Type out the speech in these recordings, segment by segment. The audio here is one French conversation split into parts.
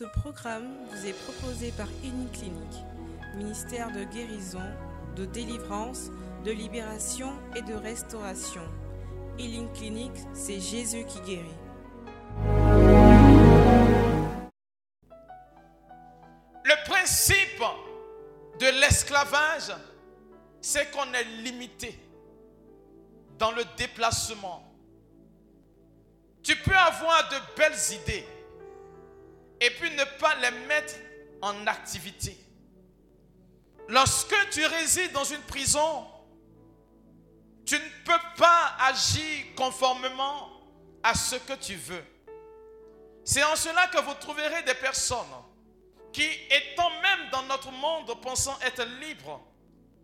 Ce programme vous est proposé par Clinique, ministère de guérison, de délivrance, de libération et de restauration. Healing Clinic, c'est Jésus qui guérit. Le principe de l'esclavage, c'est qu'on est limité dans le déplacement. Tu peux avoir de belles idées et puis ne pas les mettre en activité. Lorsque tu résides dans une prison, tu ne peux pas agir conformément à ce que tu veux. C'est en cela que vous trouverez des personnes qui, étant même dans notre monde pensant être libres,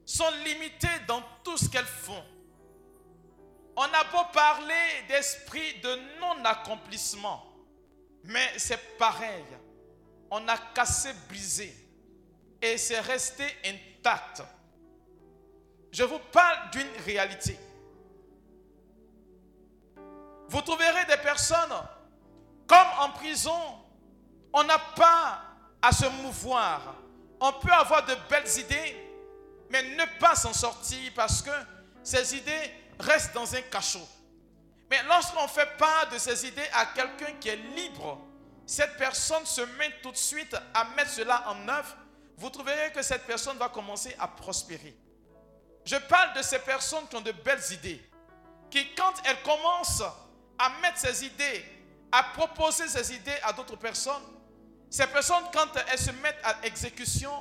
sont limitées dans tout ce qu'elles font. On a beau parler d'esprit de non-accomplissement, mais c'est pareil. On a cassé, brisé, et c'est resté intact. Je vous parle d'une réalité. Vous trouverez des personnes comme en prison, on n'a pas à se mouvoir. On peut avoir de belles idées, mais ne pas s'en sortir parce que ces idées restent dans un cachot. Mais lorsqu'on fait part de ces idées à quelqu'un qui est libre, cette personne se met tout de suite à mettre cela en œuvre. Vous trouverez que cette personne va commencer à prospérer. Je parle de ces personnes qui ont de belles idées, qui quand elles commencent à mettre ces idées, à proposer ces idées à d'autres personnes, ces personnes, quand elles se mettent à exécution,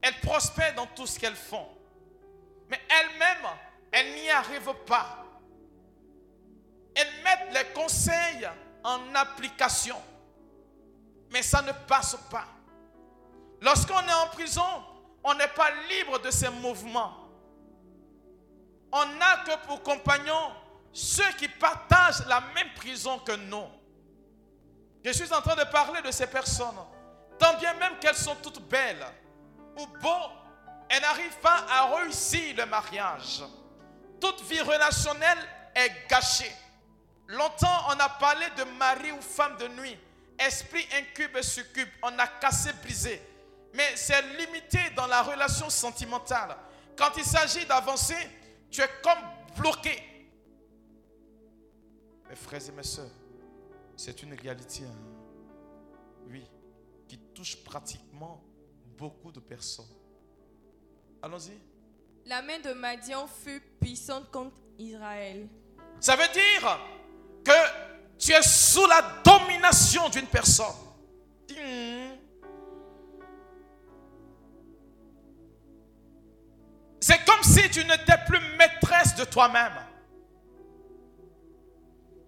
elles prospèrent dans tout ce qu'elles font. Mais elles-mêmes, elles n'y arrivent pas. Elles mettent les conseils en application. Mais ça ne passe pas. Lorsqu'on est en prison, on n'est pas libre de ces mouvements. On n'a que pour compagnons ceux qui partagent la même prison que nous. Je suis en train de parler de ces personnes. Tant bien même qu'elles sont toutes belles ou beaux, elles n'arrivent pas à réussir le mariage. Toute vie relationnelle est gâchée. Longtemps, on a parlé de mari ou femme de nuit. Esprit incube et succube. On a cassé, brisé. Mais c'est limité dans la relation sentimentale. Quand il s'agit d'avancer, tu es comme bloqué. Mes frères et mes soeurs, c'est une réalité, hein. oui, qui touche pratiquement beaucoup de personnes. Allons-y. La main de Madian fut puissante contre Israël. Ça veut dire que tu es sous la domination d'une personne. C'est comme si tu n'étais plus maîtresse de toi-même.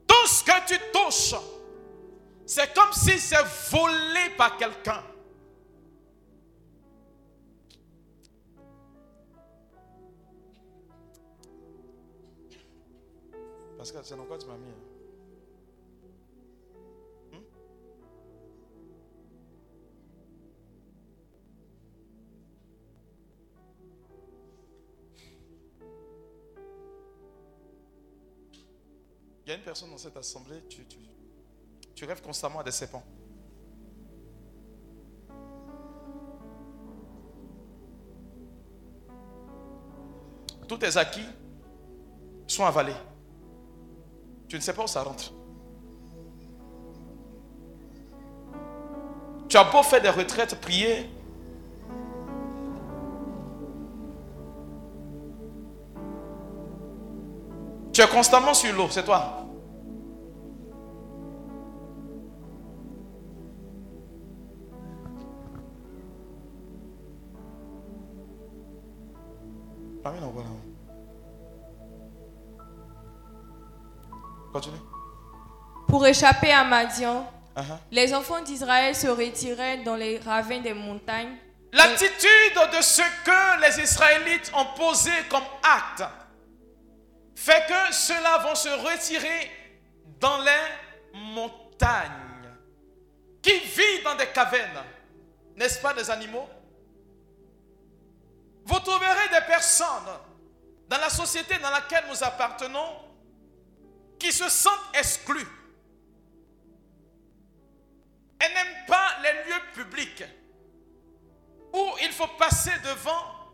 Tout ce que tu touches, c'est comme si c'est volé par quelqu'un. Parce que c'est quoi tu m'as mis. Il y a une personne dans cette assemblée, tu, rêves constamment à des serpents. Tous tes acquis sont avalés. Tu ne sais pas où ça rentre. Tu as beau faire des retraites, prier. Tu es constamment sur l'eau, c'est toi. Continue. Pour échapper à Madian, uh-huh. les enfants d'Israël se retiraient dans les ravins des montagnes. L'attitude de ce que les Israélites ont posé comme acte fait que ceux-là vont se retirer dans les montagnes. Qui vit dans des cavernes N'est-ce pas des animaux? Vous trouverez des personnes dans la société dans laquelle nous appartenons qui se sentent exclus. Elles n'aiment pas les public où il faut passer devant,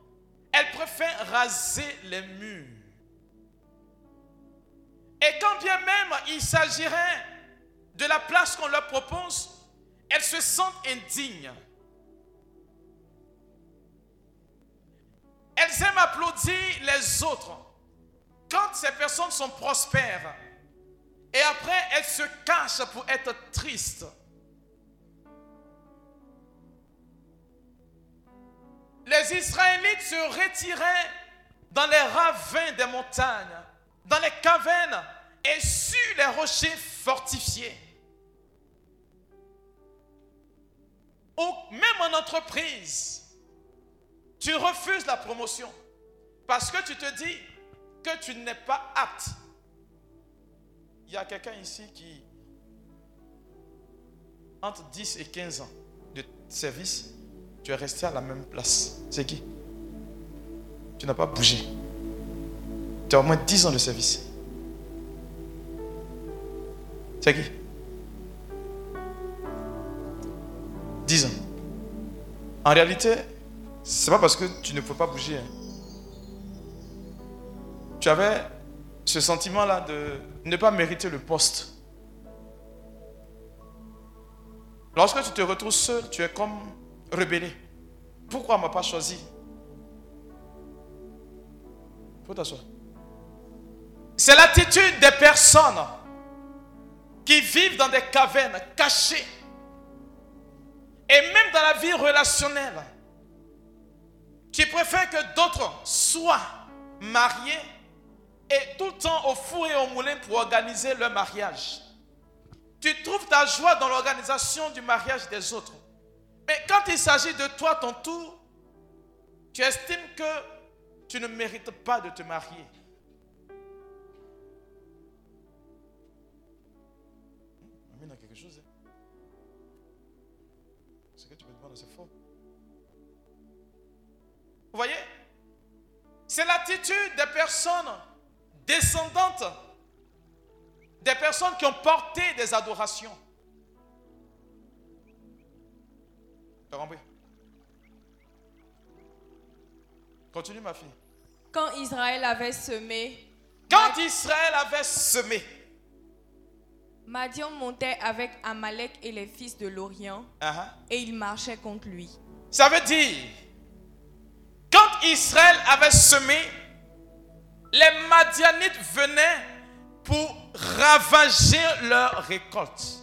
elles préfèrent raser les murs. Et quand bien même il s'agirait de la place qu'on leur propose, elles se sentent indignes. Elles aiment applaudir les autres quand ces personnes sont prospères. Et après, elles se cachent pour être tristes. Les Israélites se retiraient dans les ravins des montagnes, dans les cavernes et sur les rochers fortifiés. Ou même en entreprise, tu refuses la promotion parce que tu te dis que tu n'es pas apte. Il y a quelqu'un ici qui, entre 10 et 15 ans de service, tu es resté à la même place. C'est qui? Tu n'as pas bougé. Tu as au moins 10 ans de service. C'est qui? 10 ans. En réalité, c'est pas parce que tu ne peux pas bouger. Hein. Tu avais ce sentiment-là de ne pas mériter le poste. Lorsque tu te retrouves seul, tu es comme rebellé. Pourquoi on m'a pas choisi? Faut t'asseoir. C'est l'attitude des personnes qui vivent dans des cavernes cachées. Et même dans la vie relationnelle, qui préfèrent que d'autres soient mariés et tout le temps au four et au moulin pour organiser leur mariage. Tu trouves ta joie dans l'organisation du mariage des autres. Mais quand il s'agit de toi, ton tour, tu estimes que tu ne mérites pas de te marier. C'est faux. Vous voyez? C'est l'attitude des personnes descendantes, des personnes qui ont porté des adorations. Continue ma fille. Quand Israël avait semé. Quand Israël avait semé. Madian montait avec Amalek et les fils de l'Orient uh-huh. et il marchait contre lui. Ça veut dire, quand Israël avait semé, les Madianites venaient pour ravager leur récolte.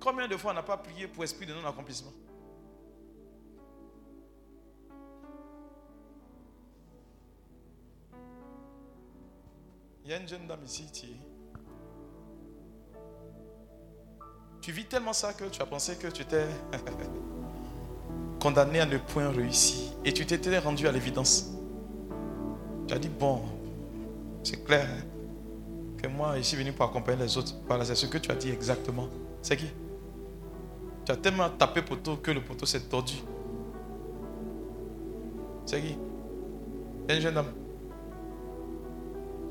Combien de fois on n'a pas prié pour esprit de non-accomplissement? Il y a une jeune dame ici, tu vis tellement ça que tu as pensé que tu étais condamné à ne point réussir. Et tu t'étais rendu à l'évidence. Tu as dit, bon, c'est clair que moi, je suis venu pour accompagner les autres. Voilà, c'est ce que tu as dit exactement. C'est qui? Tu as tellement tapé poteau que le poteau s'est tordu. C'est qui? Une jeune homme.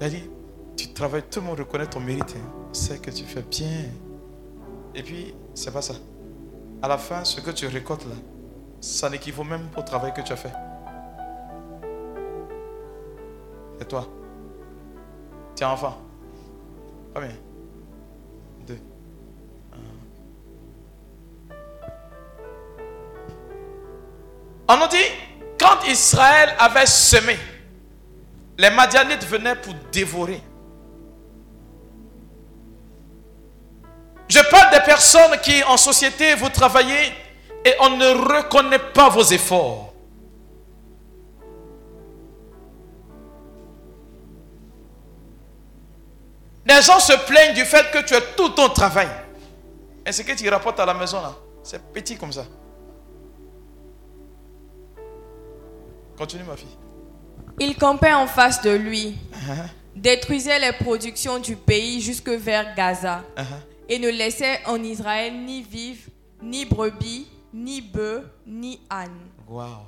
Il a dit, tu travailles, tout le monde reconnaît ton mérite. Hein. C'est que tu fais bien. Et puis, c'est pas ça. À la fin, ce que tu récoltes là, ça n'équivaut même pas au travail que tu as fait. Et toi? Tiens, enfant? Combien Deux. On nous dit, quand Israël avait semé, les Madianites venaient pour dévorer. Je parle des personnes qui, en société, vous travaillez et on ne reconnaît pas vos efforts. Les gens se plaignent du fait que tu as tout ton travail. Et ce que tu rapportes à la maison, là, c'est petit comme ça. Continue, ma fille. Il campait en face de lui, uh-huh. détruisait les productions du pays jusque vers Gaza, uh-huh. Et ne laissait en Israël ni vive, ni brebis, ni bœufs, ni ânes. Wow.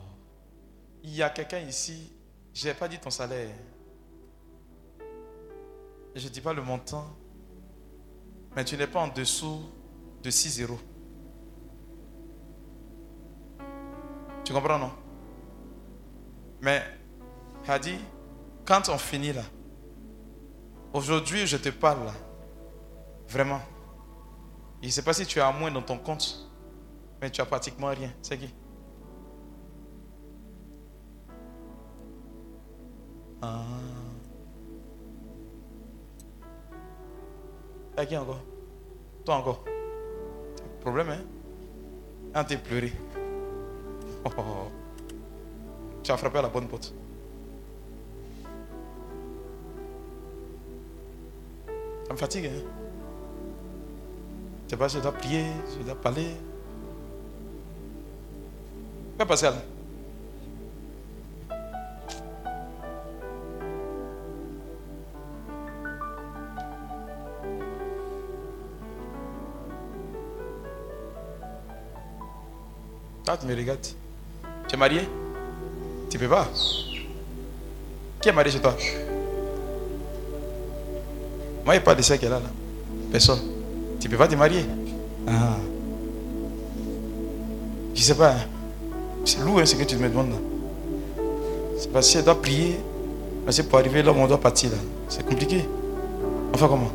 Il y a quelqu'un ici, je n'ai pas dit ton salaire je ne dis pas le montant, mais tu n'es pas en dessous de 6 euros. Tu comprends, non? Mais, Hadi, quand on finit là, aujourd'hui je te parle là, vraiment, je ne sais pas si tu as moins dans ton compte, mais tu as pratiquement rien. C'est qui? Ah. T'as qui encore? Toi encore Problème, hein? Un t'es pleuré. Oh, oh, oh. Tu as frappé à la bonne porte. Ça me fatigue, hein? Sais pas si je dois prier, je dois parler. Quoi, Pascal Ah, tu me regardes. Tu es marié? Tu peux pas. Qui est marié chez toi? Moi, il n'y a pas de ça est là, là. Personne. Tu peux pas te marier Ah. Je sais pas. Hein. C'est lourd hein, ce que tu me demandes. C'est parce qu'elle doit prier. Parce que pour arriver là où on doit partir là. C'est compliqué. Enfin comment?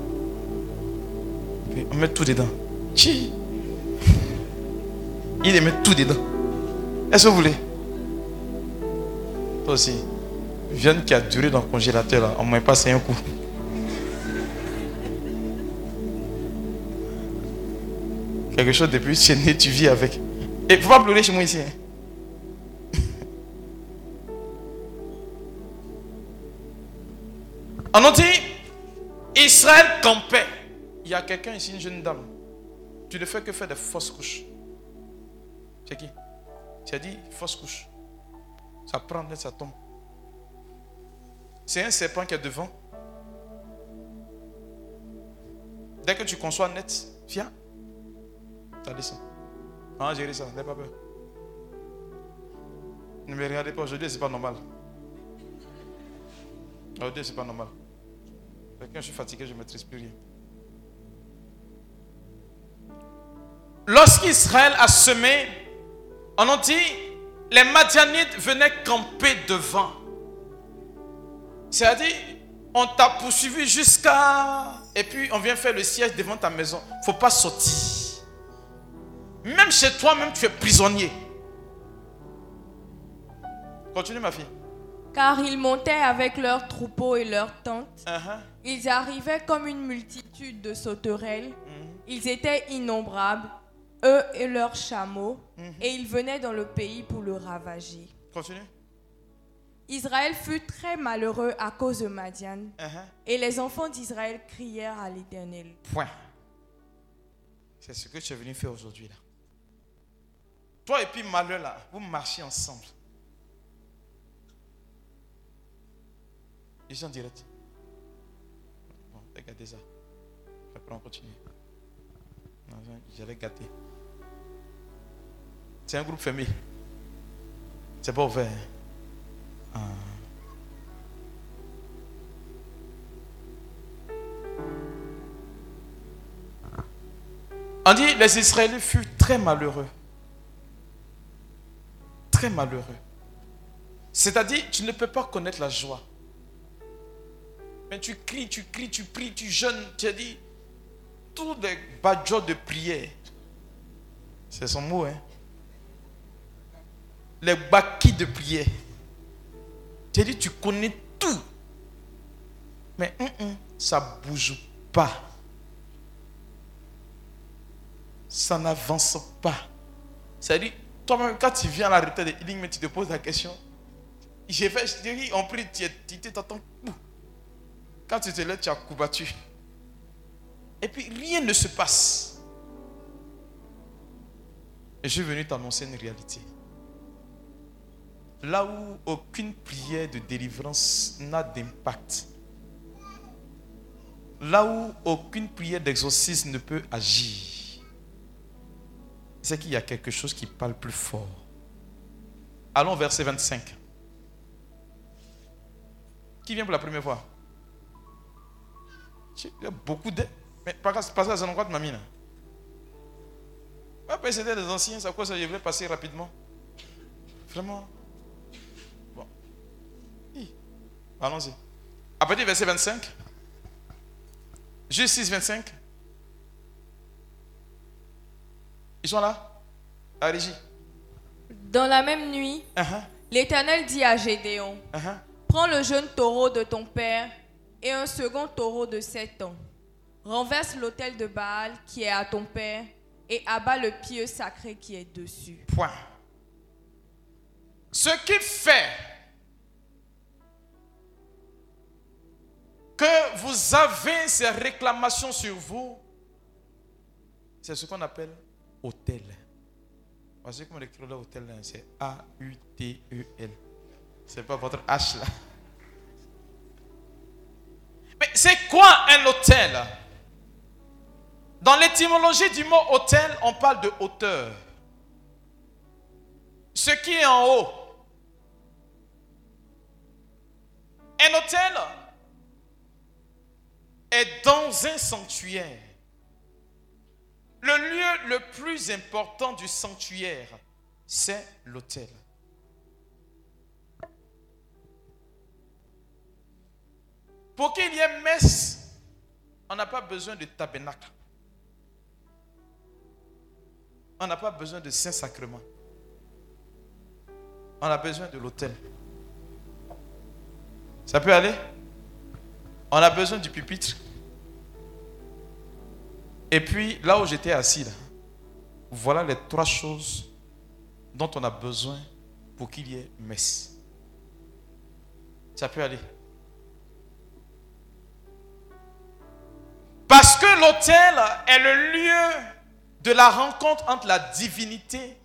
On met tout dedans. Chi. Il met tout dedans. Est-ce que vous voulez? Toi aussi. Viande qui a duré dans le congélateur, là, on ne m'a pas un coup. Quelque chose depuis c'est né, tu vis avec. Et faut pas pleurer chez moi ici. On a dit, Israël campait. Il y a quelqu'un ici, une jeune dame. Tu ne fais que faire des fausses couches. C'est qui? Tu as dit fausse couche. Ça prend ça tombe. C'est un serpent qui est devant. Dès que tu conçois net, viens. Ça descend. Non, gérer ça, n'aie pas peur. Ne me regardez pas, aujourd'hui, c'est pas normal. Aujourd'hui, c'est pas normal. Quand je suis fatigué, je ne maîtrise plus rien. Lorsqu'Israël a semé on a dit, les Madianites venaient camper devant. C'est-à-dire, on t'a poursuivi jusqu'à... Et puis, on vient faire le siège devant ta maison. Il ne faut pas sortir. Même chez toi, même tu es prisonnier. Continue, ma fille. Car ils montaient avec leurs troupeaux et leurs tentes. Uh-huh. Ils arrivaient comme une multitude de sauterelles. Mm-hmm. Ils étaient innombrables eux et leurs chameaux, mhm. et ils venaient dans le pays pour le ravager. Continue. Israël fut très malheureux à cause de Madian, uh-huh. et les enfants d'Israël crièrent à l'Éternel. Point. C'est ce que tu es venu faire aujourd'hui là. Toi et puis malheur là, vous marchez ensemble. Ils sont direct. Bon, regardez ça. Après on continue. J'allais gâter. C'est un groupe fermé. C'est pas ouvert. Ah. On dit les Israéliens furent très malheureux. Malheureux. C'est-à-dire, tu ne peux pas connaître la joie. Mais tu cries, tu cries, tu pries, tu jeûnes. Tu as dit, tous les badges de prière. C'est son mot, hein les baquis de prière. Tu dit, tu connais tout. Mais ça ne bouge pas. Ça n'avance pas. C'est-à-dire, quand tu viens à la retraite de healing, tu te poses la question. J'ai fait, je dis, on prie, tu t'attends. Quand tu te lèves, tu as combattu. Et puis, rien ne se passe. Et je suis venu t'annoncer une réalité. Là où aucune prière de délivrance n'a d'impact. Là où aucune prière d'exorcisme ne peut agir. C'est qu'il y a quelque chose qui parle plus fort. Allons verset 25. Qui vient pour la première fois? Il y a beaucoup de... Mais par ça, c'est un endroit de ma mine. Après, c'était des anciens, c'est quoi ça, je voulais passer rapidement? Vraiment? Bon. Allons-y. À partir du verset 25. Juste 6, 25. Ils sont là À la régie. Dans la même nuit, Uh-huh, l'Éternel dit à Gédéon, uh-huh. Prends le jeune taureau de ton père et un second taureau de sept ans. Renverse l'autel de Baal qui est à ton père et abat le pieu sacré qui est dessus. Point. Ce qui fait que vous avez ces réclamations sur vous, c'est ce qu'on appelle hôtel. Voici comment écrire le hôtel, là, c'est A-U-T-E-L. C'est pas votre H là. Mais c'est quoi un hôtel? Dans l'étymologie du mot hôtel, on parle de hauteur. Ce qui est en haut. Un hôtel est dans un sanctuaire. Le lieu le plus important du sanctuaire, c'est l'autel. Pour qu'il y ait messe, on n'a pas besoin de tabernacle. On n'a pas besoin de Saint-Sacrement. On a besoin de l'autel. Ça peut aller? On a besoin du pupitre. Et puis, là où j'étais assis, là, voilà les trois choses dont on a besoin pour qu'il y ait messe. Ça peut aller. Parce que l'autel est le lieu de la rencontre entre la divinité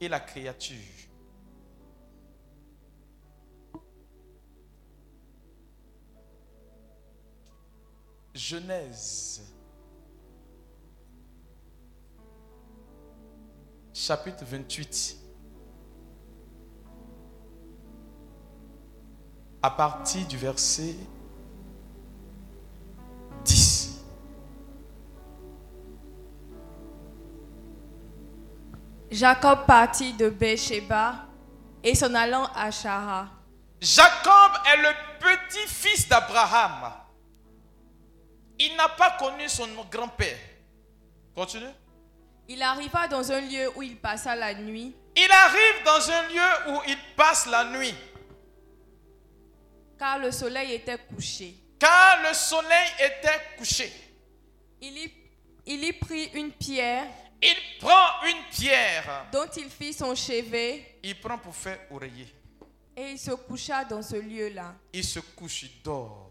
et la créature. Genèse, chapitre 28, à partir du verset 10. Jacob partit de Beersheba et s'en allant à Shara. Jacob est le petit-fils d'Abraham. Il n'a pas connu son grand-père. Continue. Il arriva dans un lieu où il passa la nuit Il arrive dans un lieu où il passe la nuit, car le soleil était couché. car le soleil était couché. Il y, il y prit une pierre Il prend une pierre, dont il fit son chevet il prend pour faire oreiller. et il se coucha dans ce lieu-là. Il se couche, il dort.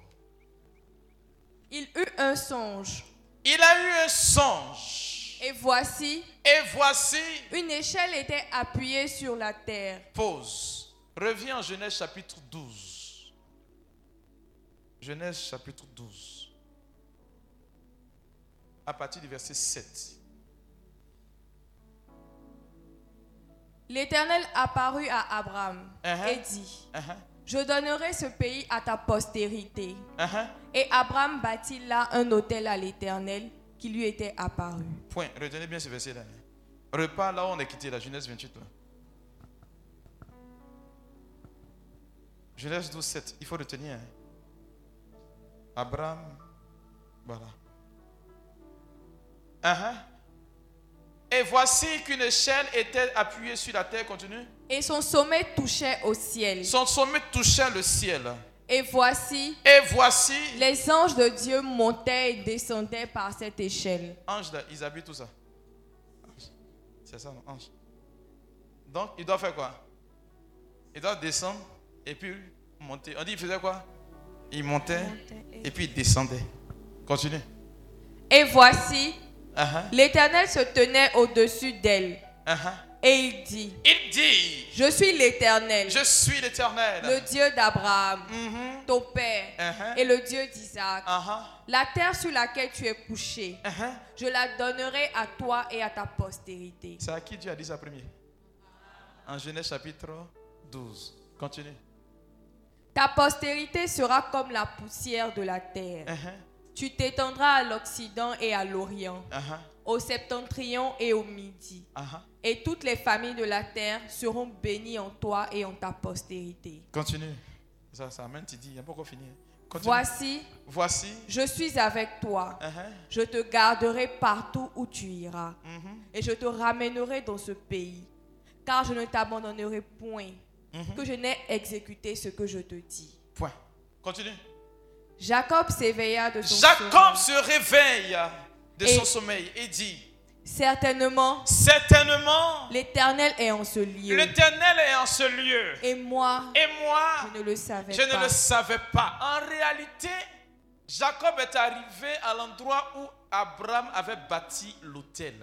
Il eut un songe Il a eu un songe. Et voici, Et voici, une échelle était appuyée sur la terre. pause. Reviens en Genèse chapitre 12. Genèse chapitre 12. À partir du verset 7. L'Éternel apparut à Abraham Uh-huh. et dit, Uh-huh, je donnerai ce pays à ta postérité. uh-huh. Et Abraham bâtit là un autel à l'Éternel qui lui était apparu. Point. Retenez bien ce verset-là. Repars là où on est quitté, la Genèse 28. Là. Genèse 12, 7. Il faut retenir. hein. Abraham. Voilà. Uh-huh. Et voici qu'une échelle était appuyée sur la terre. Continue. Et son sommet touchait au ciel. Son sommet touchait le ciel. Et voici, Et voici. les anges de Dieu montaient et descendaient par cette échelle. Ange là, ils habitent tout ça. C'est ça, non, ange. Donc, il doit faire quoi? Il doit descendre et puis monter. On dit, il faisait quoi? Il montait et puis il descendait. Continue. Et voici, Uh-huh, l'Éternel se tenait au-dessus d'elle. uh-huh. Et il dit, Il dit, je suis l'Éternel, je suis l'éternel. le Dieu d'Abraham, Mhm, ton père, uh-huh, et le Dieu d'Isaac. uh-huh, La terre sur laquelle tu es couché, uh-huh. je la donnerai à toi et à ta postérité. C'est à qui Dieu a dit ça premier? En Genèse chapitre 12. Continue. Ta postérité sera comme la poussière de la terre. Tu t'étendras à l'Occident et à l'Orient. au septentrion et au midi. Et toutes les familles de la terre seront bénies en toi et en ta postérité. Continue. Ça, ça amène, tu dis, il n'y a pas encore fini. Continue. Voici, Voici. je suis avec toi. Ah. Je te garderai partout où tu iras. Mhm. Et je te ramènerai dans ce pays. Car je ne t'abandonnerai point. Mhm. Que je n'ai exécuté ce que je te dis. Point. Continue. Jacob s'éveilla de son Jacob sommeil. se réveille de Et- son sommeil et dit, Certainement, certainement, l'Éternel est en ce lieu. l'Éternel est en ce lieu. Et moi, Et moi, je ne le savais je ne pas. le savais pas. En réalité, Jacob est arrivé à l'endroit où Abraham avait bâti l'autel.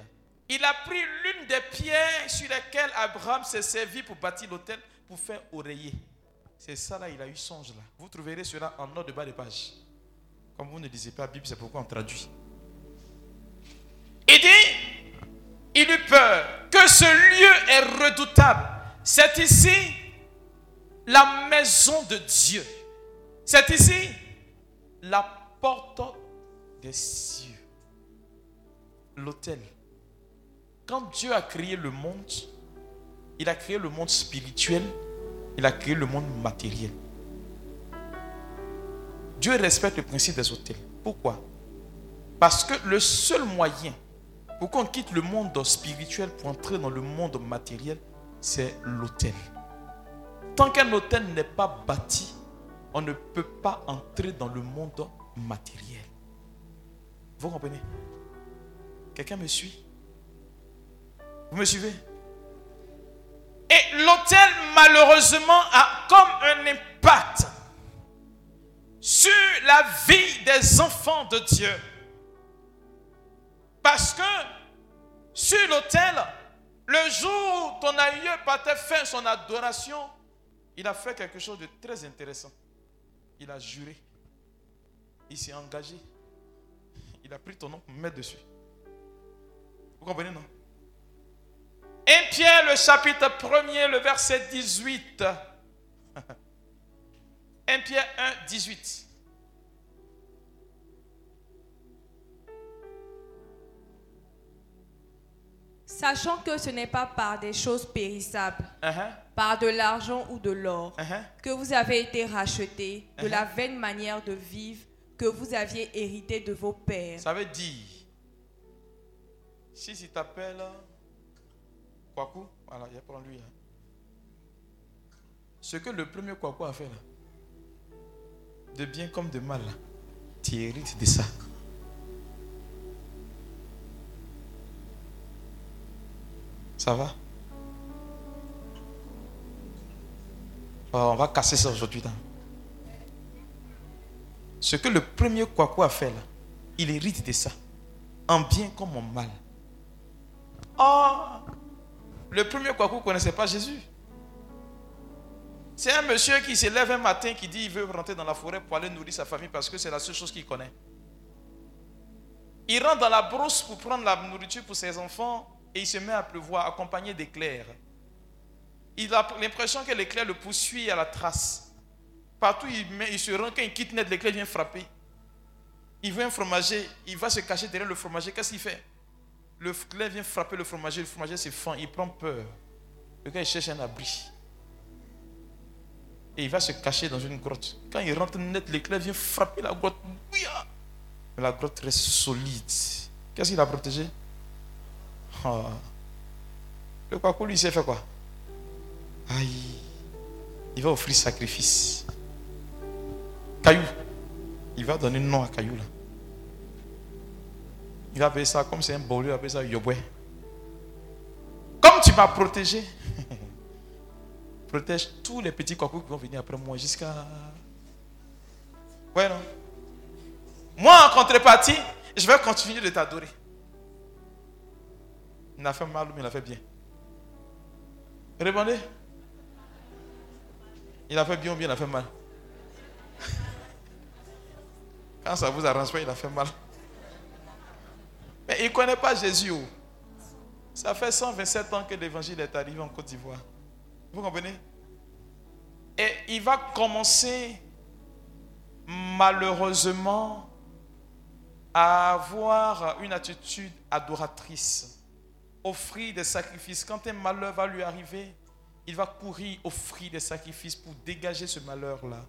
Il a pris l'une des pierres sur lesquelles Abraham s'est servi pour bâtir l'autel pour faire oreiller. C'est ça là, il a eu songe là. Vous trouverez cela en note de bas de page. Comme vous ne lisez pas la Bible, c'est pourquoi on traduit. Il dit, il eut peur que ce lieu est redoutable. C'est ici la maison de Dieu. C'est ici la porte des cieux. L'autel. Quand Dieu a créé le monde, il a créé le monde spirituel, il a créé le monde matériel. Dieu respecte le principe des hôtels. Pourquoi? Parce que le seul moyen pour qu'on quitte le monde spirituel pour entrer dans le monde matériel, c'est l'hôtel. Tant qu'un hôtel n'est pas bâti, on ne peut pas entrer dans le monde matériel. Vous comprenez? Quelqu'un me suit? Vous me suivez? Et l'hôtel, malheureusement, a comme un impact sur la vie des enfants de Dieu. Parce que sur l'autel, le jour où ton aïeux partait faire son adoration, il a fait quelque chose de très intéressant. Il a juré. Il s'est engagé. Il a pris ton nom pour mettre dessus. Vous comprenez, non? 1 Pierre, le chapitre 1er, le verset 18. 1 Pierre 1, 18. Sachant que ce n'est pas par des choses périssables, Uh-huh, par de l'argent ou de l'or, uh-huh. que vous avez été rachetés de Uh-huh. la vaine manière de vivre que vous aviez hérité de vos pères. Ça veut dire, si tu t'appelles Kwaku, voilà, il pour lui. là. Ce que le premier Kwaku a fait là, de bien comme de mal, tu hérites de ça. Ça va? Oh, On va casser ça aujourd'hui. Ce que le premier Kwaku a fait là, il hérite de ça. En bien comme en mal. Oh, le premier Kwaku ne connaissait pas Jésus. C'est un monsieur qui se lève un matin qui dit qu'il veut rentrer dans la forêt pour aller nourrir sa famille parce que c'est la seule chose qu'il connaît. Il rentre dans la brousse pour prendre la nourriture pour ses enfants et il se met à pleuvoir accompagné d'éclairs. Il a l'impression que l'éclair le poursuit à la trace. Partout il, se rend, quand il quitte net, l'éclair vient frapper. Il veut un fromager, il va se cacher derrière le fromager. Qu'est-ce qu'il fait? Le vient frapper le fromager, le fromager se fend, il prend peur. Le gars, il cherche un abri. Et il va se cacher dans une grotte. Quand il rentre net, l'éclair vient frapper la grotte. La grotte reste solide. Qu'est-ce qu'il a protégé? Ah. Le Kwaku, lui, il s'est fait quoi Aïe. Il va offrir sacrifice. Caillou. Il va donner nom à Caillou là. Il va appeler ça, comme c'est un bolio, il va appeler ça Yobwe. Comme tu m'as protégé, protège tous les petits cocos qui vont venir après moi jusqu'à. Ouais, non? Moi, en contrepartie, je vais continuer de t'adorer. Il a fait mal ou il a fait bien Répondez. Il a fait bien ou bien il a fait mal? Quand ça vous arrange pas, il a fait mal. Mais il ne connaît pas Jésus. oh. Ça fait 127 ans que l'évangile est arrivé en Côte d'Ivoire. Vous comprenez? Et il va commencer malheureusement à avoir une attitude adoratrice, offrir des sacrifices. Quand un malheur va lui arriver, il va courir offrir des sacrifices pour dégager ce malheur-là.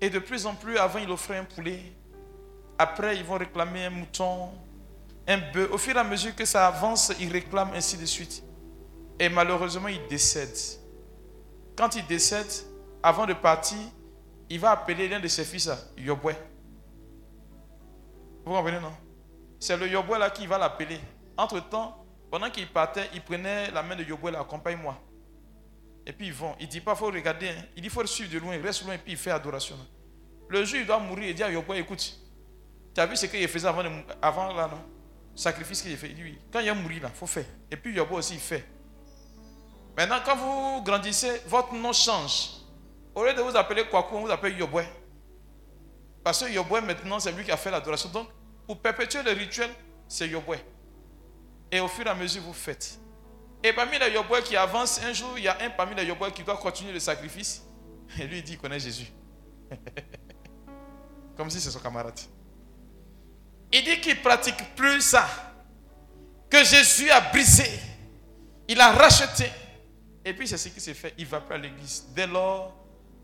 Et de plus en plus, avant, il offrait un poulet. Après, ils vont réclamer un mouton, un bœuf. Au fur et à mesure que ça avance, ils réclament ainsi de suite. Et malheureusement, il décède. Quand il décède, avant de partir, il va appeler l'un de ses fils Yobwe. Vous comprenez, non? C'est le Yobwe là qui va l'appeler. Entre-temps, pendant qu'il partait, il prenait la main de Yobwe là, accompagne-moi. Et puis ils vont. Il dit pas, faut regarder. Hein. Il dit, faut le suivre de loin. Il reste loin et puis il fait adoration. Le jour, il doit mourir. Il dit à Yobwe, écoute, tu as vu ce qu'il faisait avant, avant là, non? Sacrifice qu'il a fait. Il dit. Quand il a mouru là, faut faire. Et puis Yobwe aussi, il fait. Maintenant, quand vous grandissez, votre nom change. Au lieu de vous appeler Kwaku, on vous appelle Yobwe. Parce que Yobwe, maintenant, c'est lui qui a fait l'adoration. Donc, pour perpétuer le rituel, c'est Yobwe. Et au fur et à mesure, vous faites. Et parmi les Yobwe qui avancent, un jour, il y a un parmi les Yobwe qui doit continuer le sacrifice. Et lui, il dit qu'il connaît Jésus. Comme si c'est son camarade. Il dit qu'il ne pratique plus ça. Que Jésus a brisé. Il a racheté. Et puis c'est ce qui s'est fait. Il va pas à l'église. Dès lors,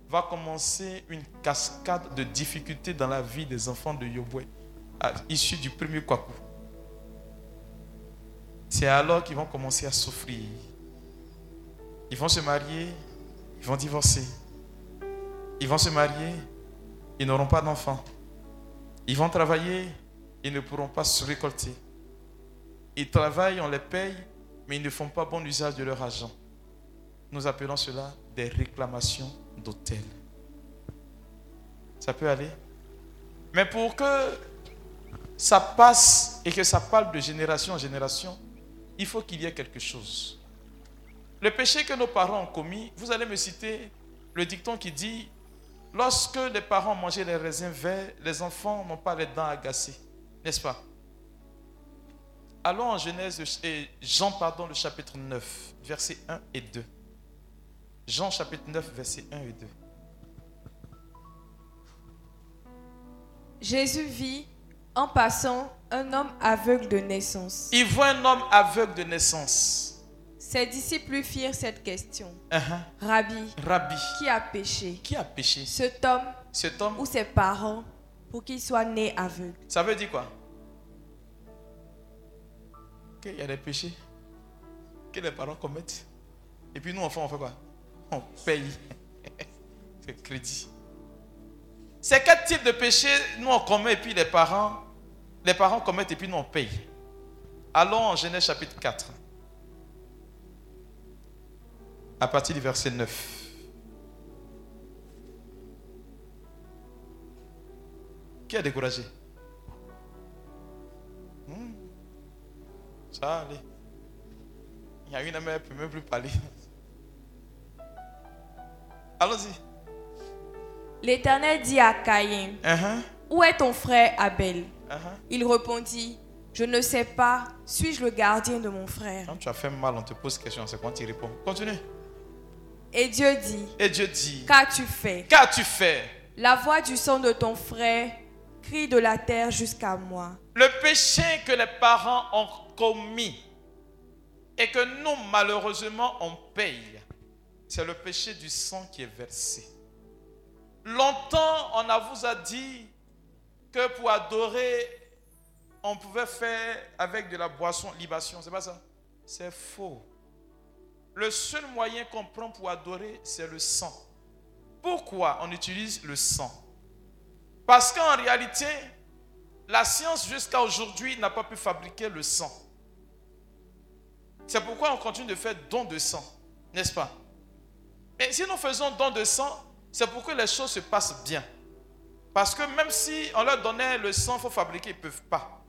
va commencer une cascade de difficultés dans la vie des enfants de Yobwe, issus du premier Kwaku. C'est alors qu'ils vont commencer à souffrir. Ils vont se marier, ils vont divorcer. Ils vont se marier, ils n'auront pas d'enfants. Ils vont travailler, ils ne pourront pas se récolter. Ils travaillent, on les paye, mais ils ne font pas bon usage de leur argent. Nous appelons cela des réclamations d'hôtel. Ça peut aller. Mais pour que ça passe et que ça parle de génération en génération, il faut qu'il y ait quelque chose. Le péché que nos parents ont commis, vous allez me citer le dicton qui dit, lorsque les parents mangeaient les raisins verts, les enfants n'ont pas les dents agacées. N'est-ce pas? Allons en Genèse, et Jean, pardon, le chapitre 9, versets 1 et 2. Jean chapitre 9, versets 1 et 2. Jésus vit en passant un homme aveugle de naissance. Il voit un homme aveugle de naissance. Ses disciples lui firent cette question. Uh-huh. Rabbi, Rabbi, qui a péché? Qui a péché? Cet homme Cet homme, ou ses parents pour qu'il soit né aveugle? Ça veut dire quoi? Qu'il y a des péchés que les parents commettent. Et puis nous, enfants, on fait quoi? On paye. C'est crédit. C'est quel type de péché nous on commet et puis les parents, les parents commettent et puis nous on paye. Allons en Genèse chapitre 4. À partir du verset 9. Qui a découragé? Hmm. Ça allez. Il y a une amie, elle ne peut même plus parler. Allons-y. L'Éternel dit à Caïn, Uh-huh, Où est ton frère Abel? Uh-huh. Il répondit, Je ne sais pas, suis-je le gardien de mon frère? Quand tu as fait mal, on te pose question, c'est quand tu réponds? Continue. Et Dieu dit, Et Dieu dit, Qu'as-tu fait? qu'as-tu fait? La voix du sang de ton frère crie de la terre jusqu'à moi. Le péché que les parents ont commis et que nous, malheureusement, on paye, c'est le péché du sang qui est versé. Longtemps, on a vous a dit que pour adorer, on pouvait faire avec de la boisson, libation. C'est pas ça? C'est faux. Le seul moyen qu'on prend pour adorer, c'est le sang. Pourquoi on utilise le sang? Parce qu'en réalité, la science jusqu'à aujourd'hui n'a pas pu fabriquer le sang. C'est pourquoi on continue de faire don de sang, n'est-ce pas? Mais si nous faisons don de sang, c'est pour que les choses se passent bien. Parce que même si on leur donnait le sang, il faut fabriquer, ils ne peuvent pas.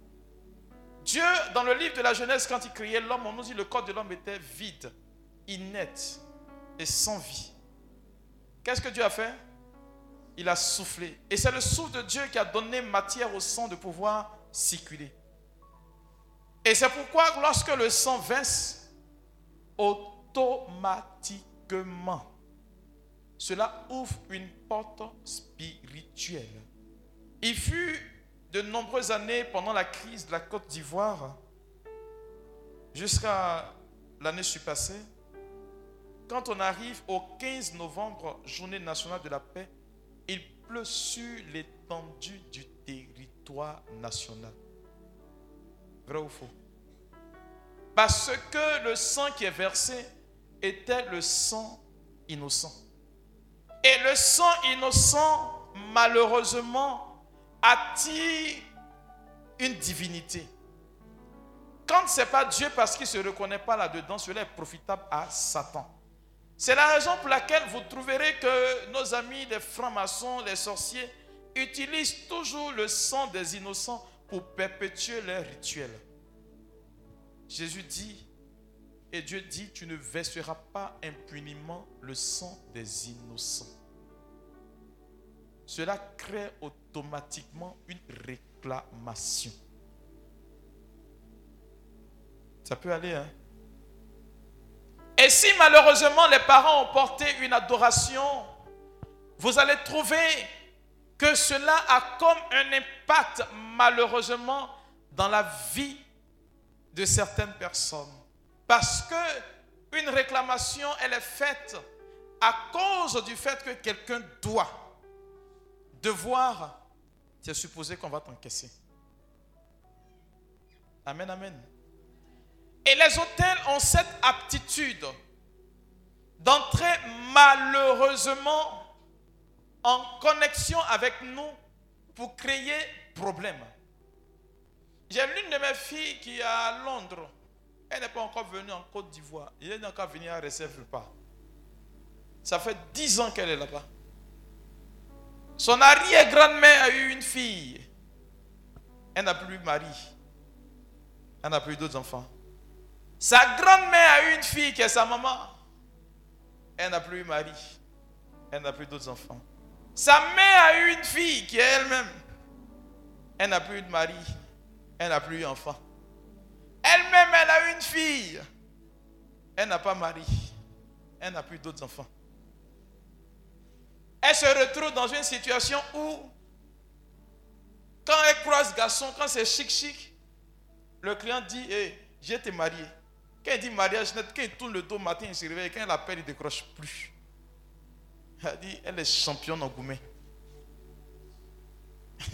Dieu, dans le livre de la Genèse, quand il créait l'homme, on nous dit que le corps de l'homme était vide, inerte et sans vie. Qu'est-ce que Dieu a fait? Il a soufflé. Et c'est le souffle de Dieu qui a donné matière au sang de pouvoir circuler. Et c'est pourquoi lorsque le sang verse, automatiquement, cela ouvre une porte spirituelle. Il fut de nombreuses années pendant la crise de la Côte d'Ivoire, jusqu'à l'année surpassée, quand on arrive au 15 novembre, journée nationale de la paix, il pleut sur l'étendue du territoire national. Vrai ou faux? Parce que le sang qui est versé était le sang innocent. Et le sang innocent, malheureusement, attire une divinité. Quand ce n'est pas Dieu parce qu'il ne se reconnaît pas là-dedans, cela est profitable à Satan. C'est la raison pour laquelle vous trouverez que nos amis les francs-maçons, les sorciers, utilisent toujours le sang des innocents pour perpétuer leurs rituels. Jésus dit, et Dieu dit, tu ne verseras pas impuniment le sang des innocents. Cela crée automatiquement une réclamation. Ça peut aller, hein? Et si malheureusement les parents ont porté une adoration, vous allez trouver que cela a comme un impact malheureusement dans la vie de certaines personnes. Parce que une réclamation, elle est faite à cause du fait que quelqu'un doit. Devoir, c'est supposé qu'on va t'encaisser. Amen, amen. Et les hôtels ont cette aptitude d'entrer malheureusement en connexion avec nous pour créer problème. J'ai l'une de mes filles qui est à Londres. Elle n'est pas encore venue en Côte d'Ivoire. Elle n'est encore venue à recevoir pas. Ça fait dix ans qu'elle est là-bas. Son arrière-grand-mère a eu une fille. Elle n'a plus eu mari. Elle n'a plus d'autres enfants. Sa grand-mère a eu une fille qui est sa maman. Elle n'a plus eu mari. Elle n'a plus d'autres enfants. Sa mère a eu une fille qui est elle-même. Elle n'a plus eu de mari. Elle n'a plus eu d'enfant. Elle-même, elle a une fille. Elle n'a pas mari. Elle n'a plus d'autres enfants. Elle se retrouve dans une situation où, quand elle croise garçon, quand c'est chic chic, le client dit, t'ai marié. Quand il dit mariage net, quand il tourne le dos matin, il se réveille. Quand il appelle, il ne décroche plus. Elle dit, elle est championne en gourmet.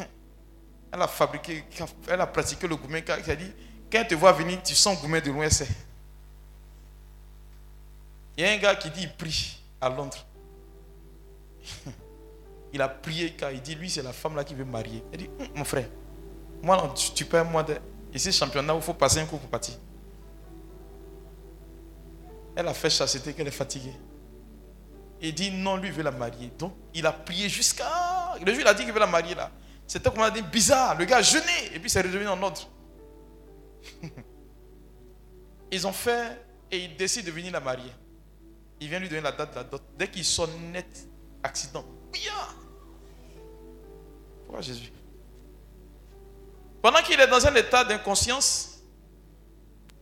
Elle a fabriqué, elle a pratiqué le gourmet. Elle a dit, quand elle te voit venir, tu sens gourmet de loin, c'est. Il y a un gars qui dit, il prie à Londres. Il a prié car il dit, lui, c'est la femme là qui veut marier. Elle dit, hum, mon frère, moi, tu, peux, moi, de, ici, championnat, il faut passer un coup pour partir. Elle a fait chasteté qu'elle est fatiguée. Il dit non, lui veut la marier. Donc il a prié jusqu'à. Le jour il a dit qu'il veut la marier là. C'était comme on a dit bizarre. Le gars a jeûné et puis c'est redevenu en ordre. Ils ont fait et il décide de venir la marier. Il vient lui donner la date de la dot. Dès qu'il sonne net, accident. Bien. Pourquoi Jésus? Pendant qu'il est dans un état d'inconscience,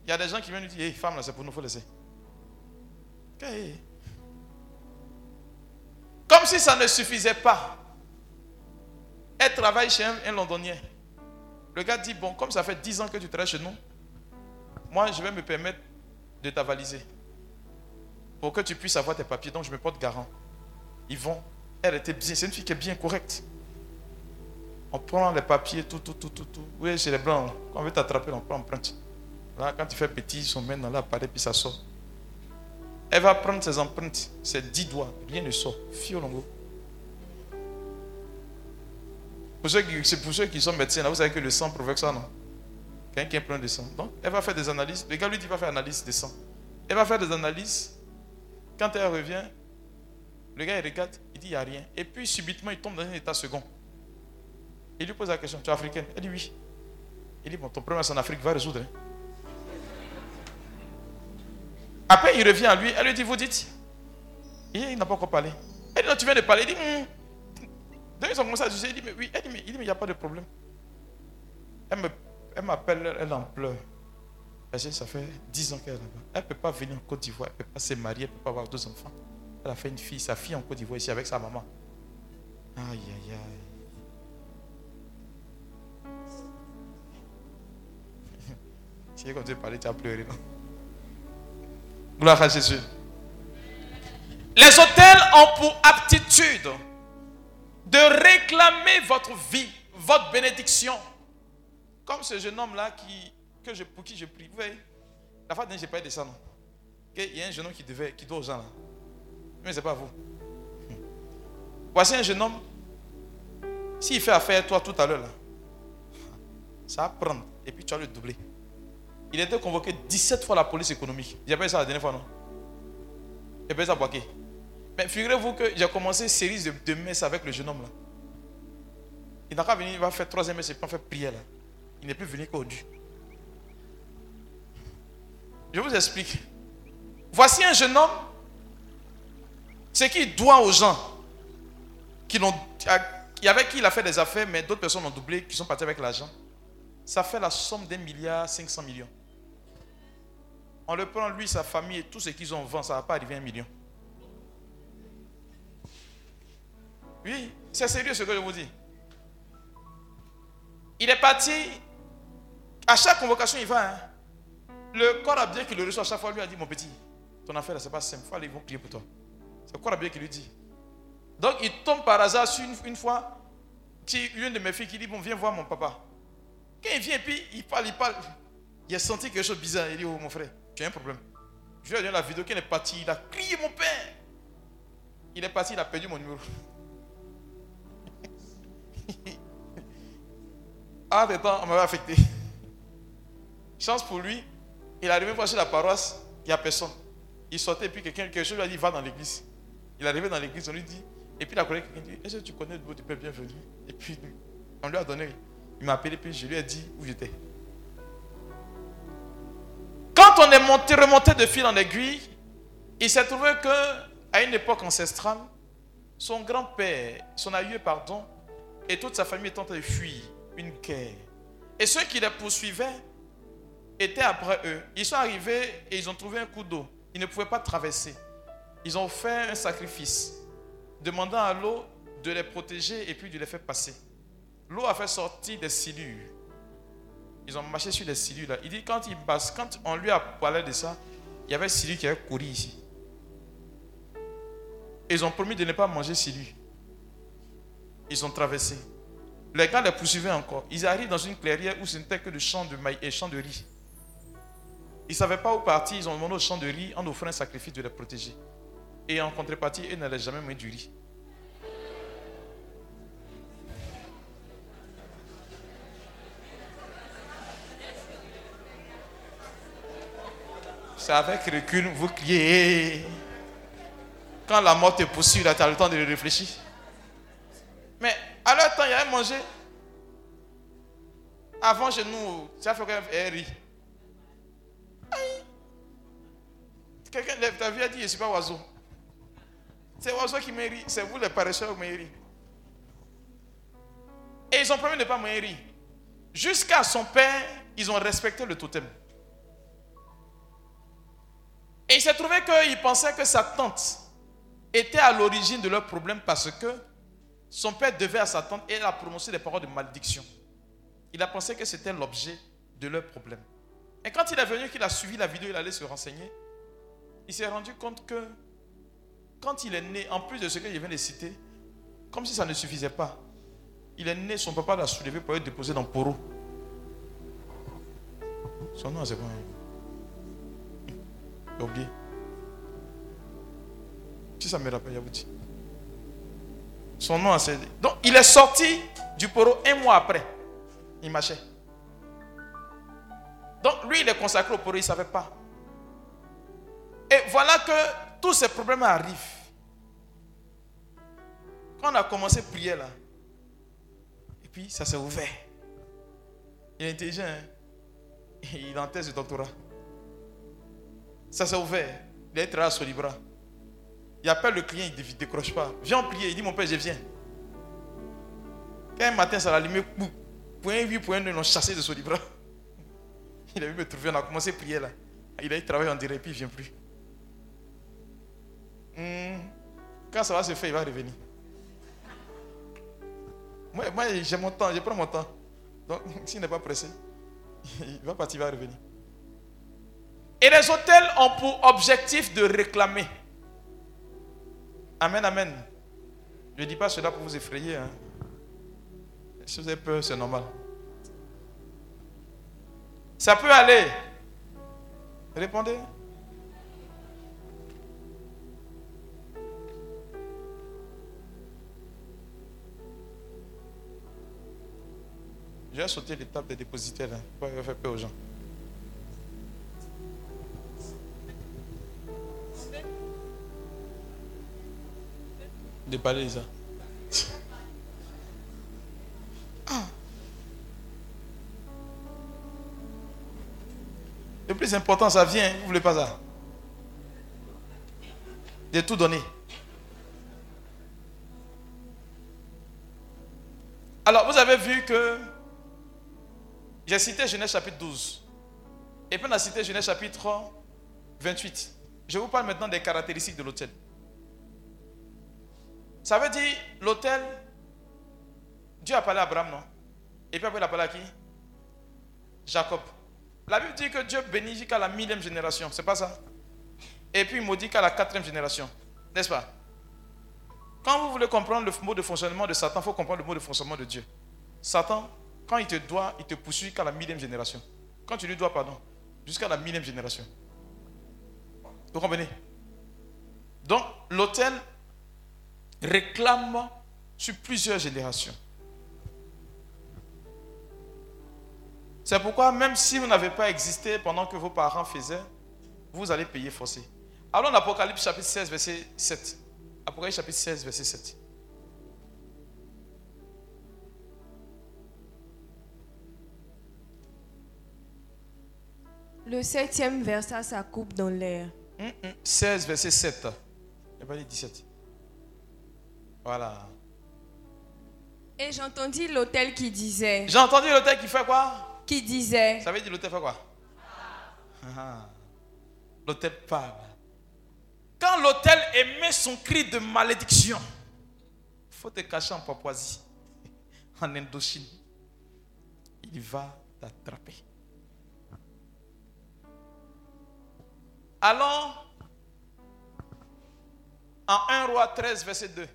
il y a des gens qui viennent lui dire Hé, femme, là, c'est pour nous, il faut laisser. Comme si ça ne suffisait pas. Elle travaille chez un, londonien. Le gars dit, bon, comme ça fait 10 ans que tu travailles chez nous, moi je vais me permettre de t'avaliser. Pour que tu puisses avoir tes papiers. Donc je me porte garant. Ils vont. Elle était bien. C'est une fille qui est bien correcte. On prend les papiers, tout, tout, tout, tout, tout. Oui, chez les blancs, quand on veut t'attraper, on prend empreinte. Là, quand tu fais petit, ils sont met dans l'appareil, puis ça sort. Elle va prendre ses empreintes, ses dix doigts, rien ne sort. Fiolongo. C'est pour ceux qui sont médecins, vous savez que le sang provoque ça, non? Quelqu'un prend du sang. Donc, elle va faire des analyses. Le gars lui dit va faire analyse de sang. Elle va faire des analyses. Quand elle revient, le gars il regarde, il dit il n'y a rien. Et puis subitement, il tombe dans un état second. Il lui pose la question Tu es africaine? Elle dit oui. Il dit Bon, ton problème c'est en Afrique, va résoudre. Hein. Après, il revient à lui. Elle lui dit, vous dites Il n'a pas encore parlé. Elle dit, non, tu viens de parler. Il dit, hum. Donc ils ont commencé à juger. Il dit, mais oui, elle dit, mais il n'y a pas de problème. Elle m'appelle, elle en pleure. Ça fait 10 ans qu'elle est là-bas. Elle ne peut pas venir en Côte d'Ivoire, elle ne peut pas se marier, elle ne peut pas avoir deux enfants. Elle a fait une fille, sa fille en Côte d'Ivoire ici avec sa maman. Aïe, aïe, aïe. Si quand tu parler, tu as pleuré, non? Gloire à Jésus. Les hôtels ont pour aptitude de réclamer votre vie, votre bénédiction. Comme ce jeune homme-là qui, que pour qui je prie. Vous voyez, la fois dernière, n'ai pas de ça, non Il y a un jeune homme qui, devait, qui doit aux gens là. Mais ce n'est pas vous. Voici un jeune homme. S'il fait affaire à toi tout à l'heure, là, ça va prendre. Et puis tu vas le doubler. Il a été convoqué 17 fois la police économique. J'ai pas ça la dernière fois, non? J'ai pas ça à Mais figurez-vous que j'ai commencé une série de, de messes avec le jeune homme là. Il n'a qu'à venir, il va faire troisième messe et puis on fait prière là. Il n'est plus venu qu'aujourd'hui. Je vous explique. Voici un jeune homme. Ce qu'il doit aux gens qui avec qui il a fait des affaires, mais d'autres personnes ont doublé, qui sont partis avec l'argent. Ça fait la somme d'un milliard 500 millions. On le prend, lui, sa famille et tout ce qu'ils ont vendu, ça ne va pas arriver à un million. Oui, c'est sérieux ce que je vous dis. Il est parti, à chaque convocation, il va. Hein. Le corps a bien qui le reçoit à chaque fois, lui a dit Mon petit, ton affaire, ce n'est pas simple. Aller, ils vont prier pour toi. C'est le corps a bien qui lui dit. Donc, il tombe par hasard une, fois, une de mes filles qui dit Bon, viens voir mon papa. Quand il vient, puis il parle, il parle. Il a senti quelque chose de bizarre. Il dit Oh, mon frère, tu as un problème. Je lui ai donné la vidéo. Quand il est parti, il a crié Mon père. Il est parti, il a perdu mon numéro. Ah, des temps, on m'avait affecté. Chance pour lui, il est arrivé voir chez la paroisse, il n'y a personne. Il sortait, et puis quelqu'un, quelque chose lui a dit Va dans l'église. Il est arrivé dans l'église, on lui dit Et puis la collègue dit Est-ce que tu connais le du Père bienvenu? Et puis on lui a donné il m'a appelé, puis je lui ai dit où j'étais. Quand on est monté, remonté de fil en aiguille, il s'est trouvé que, à une époque ancestrale, son grand-père, son aïeux, pardon, et toute sa famille étaient en train de fuir une guerre. Et ceux qui les poursuivaient étaient après eux. Ils sont arrivés et ils ont trouvé un coup d'eau. Ils ne pouvaient pas traverser. Ils ont fait un sacrifice, demandant à l'eau de les protéger et puis de les faire passer. L'eau a fait sortir des silures. Ils ont marché sur des silures là. Il dit quand il passe, on lui a parlé de ça, il y avait silures qui avaient couru ici. Ils ont promis de ne pas manger silures. Ils ont traversé. Les gars les poursuivaient encore. Ils arrivent dans une clairière où ce n'était que de champs de maïs et champs de riz. Ils ne savaient pas où partir. Ils ont demandé au champ de riz en offrant un sacrifice de les protéger. Et en contrepartie, ils n'allaient jamais manger du riz. C'est avec recul, vous criez. Quand la mort te poursuit, tu as le temps de réfléchir. Mais à leur temps, il y avait mangé. Avant chez nous, as fait un riz. Quelqu'un lève ta vie a dit, je ne suis pas oiseau. C'est oiseau qui mérite. C'est vous les paresseurs qui mérite. Et ils ont promis de ne pas mourir. Jusqu'à son père, ils ont respecté le totem. Et il s'est trouvé qu'il pensait que sa tante était à l'origine de leur problème parce que son père devait à sa tante et elle a prononcé des paroles de malédiction. Il a pensé que c'était l'objet de leur problème. Et quand il est venu, qu'il a suivi la vidéo, il allait se renseigner, il s'est rendu compte que quand il est né, en plus de ce que je viens de citer, comme si ça ne suffisait pas, il est né, son papa l'a soulevé pour être déposé dans Poro. Son nom, c'est quoi j'ai oublié. Si ça me rappelle, dit. Son nom, c'est. Donc, il est sorti du poro un mois après. Il marchait. Donc, lui, il est consacré au poro, il ne savait pas. Et voilà que tous ces problèmes arrivent. Quand on a commencé à prier là, et puis ça s'est ouvert. Il est intelligent. Hein? Il est en thèse de doctorat. Ça s'est ouvert. Il est à son libra. Il appelle le client, il ne décroche pas. Viens prier. Il dit Mon père, je viens. Quand un matin, ça l'a allumé, point 8, point 9, l'ont chassé de son libra. Il a vu me trouver, on a commencé à prier là. Il a eu travail en direct, puis il ne vient plus. Hmm. Quand ça va se faire, il va revenir. Moi, moi j'ai mon temps, je prends mon temps. Donc, s'il n'est pas pressé, il va partir, il va revenir. Et les hôtels ont pour objectif de réclamer. Amen, amen. Je ne dis pas cela pour vous effrayer. Hein. Si vous avez peur, c'est normal. Ça peut aller. Répondez. Je vais sauter l'étape des dépositaires. Hein, pour faire peur aux gens? De parler, ça. Ah. Le plus important, ça vient. Vous voulez pas ça? De tout donner. Alors, vous avez vu que j'ai cité Genèse chapitre 12. Et puis on a cité Genèse chapitre 28. Je vous parle maintenant des caractéristiques de l'autel. Ça veut dire, l'autel, Dieu a parlé à Abraham, non? Et puis après, il a parlé à qui? Jacob. La Bible dit que Dieu bénit jusqu'à la millième génération, c'est pas ça? Et puis il maudit qu'à la quatrième génération, n'est-ce pas? Quand vous voulez comprendre le mot de fonctionnement de Satan, il faut comprendre le mot de fonctionnement de Dieu. Satan, quand il te doit, il te poursuit jusqu'à la millième génération. Quand tu lui dois, pardon, jusqu'à la millième génération. Vous comprenez? Donc, l'autel réclame sur plusieurs générations. C'est pourquoi même si vous n'avez pas existé pendant que vos parents faisaient, vous allez payer forcé. Allons Apocalypse chapitre 16, verset 7. Apocalypse chapitre 16, verset 7. Le septième verset, ça coupe dans l'air. 16, verset 7. Il pas dit 17. Voilà. Et j'entendis l'hôtel qui disait. J'ai entendu l'hôtel qui fait quoi? Qui disait. Ça veut dire l'hôtel fait quoi? Ah. L'hôtel parle. Quand l'hôtel émet son cri de malédiction, il faut te cacher en Papouasie, en Indochine. Il va t'attraper. Allons en 1 roi 13, verset 2.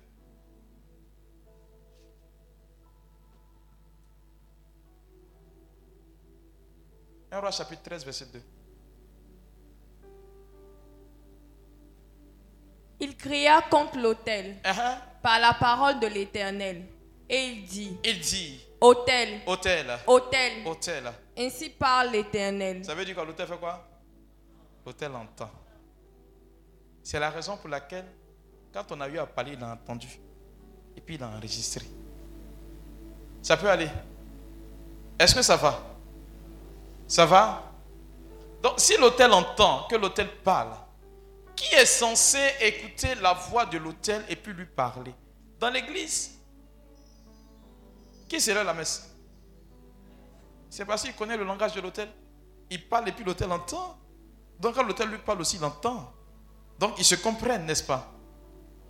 1 roi chapitre 13, verset 2. Il cria contre l'autel Uh-huh. par la parole de l'Éternel. Et il dit, Il dit, autel, hôtel, autel, hôtel. ainsi parle l'Éternel. Ça veut dire que l'hôtel fait quoi? L'hôtel entend. C'est la raison pour laquelle, quand on a eu à parler, il a entendu. Et puis il a enregistré. Ça peut aller. Est-ce que ça va? Ça va? Donc si l'hôtel entend que l'hôtel parle, qui est censé écouter la voix de l'hôtel et puis lui parler? Dans l'église Qui serait la messe? C'est parce qu'il connaît le langage de l'hôtel. Il parle et puis l'hôtel entend. Donc quand l'hôtel lui parle aussi, il entend. Donc ils se comprennent, n'est-ce pas?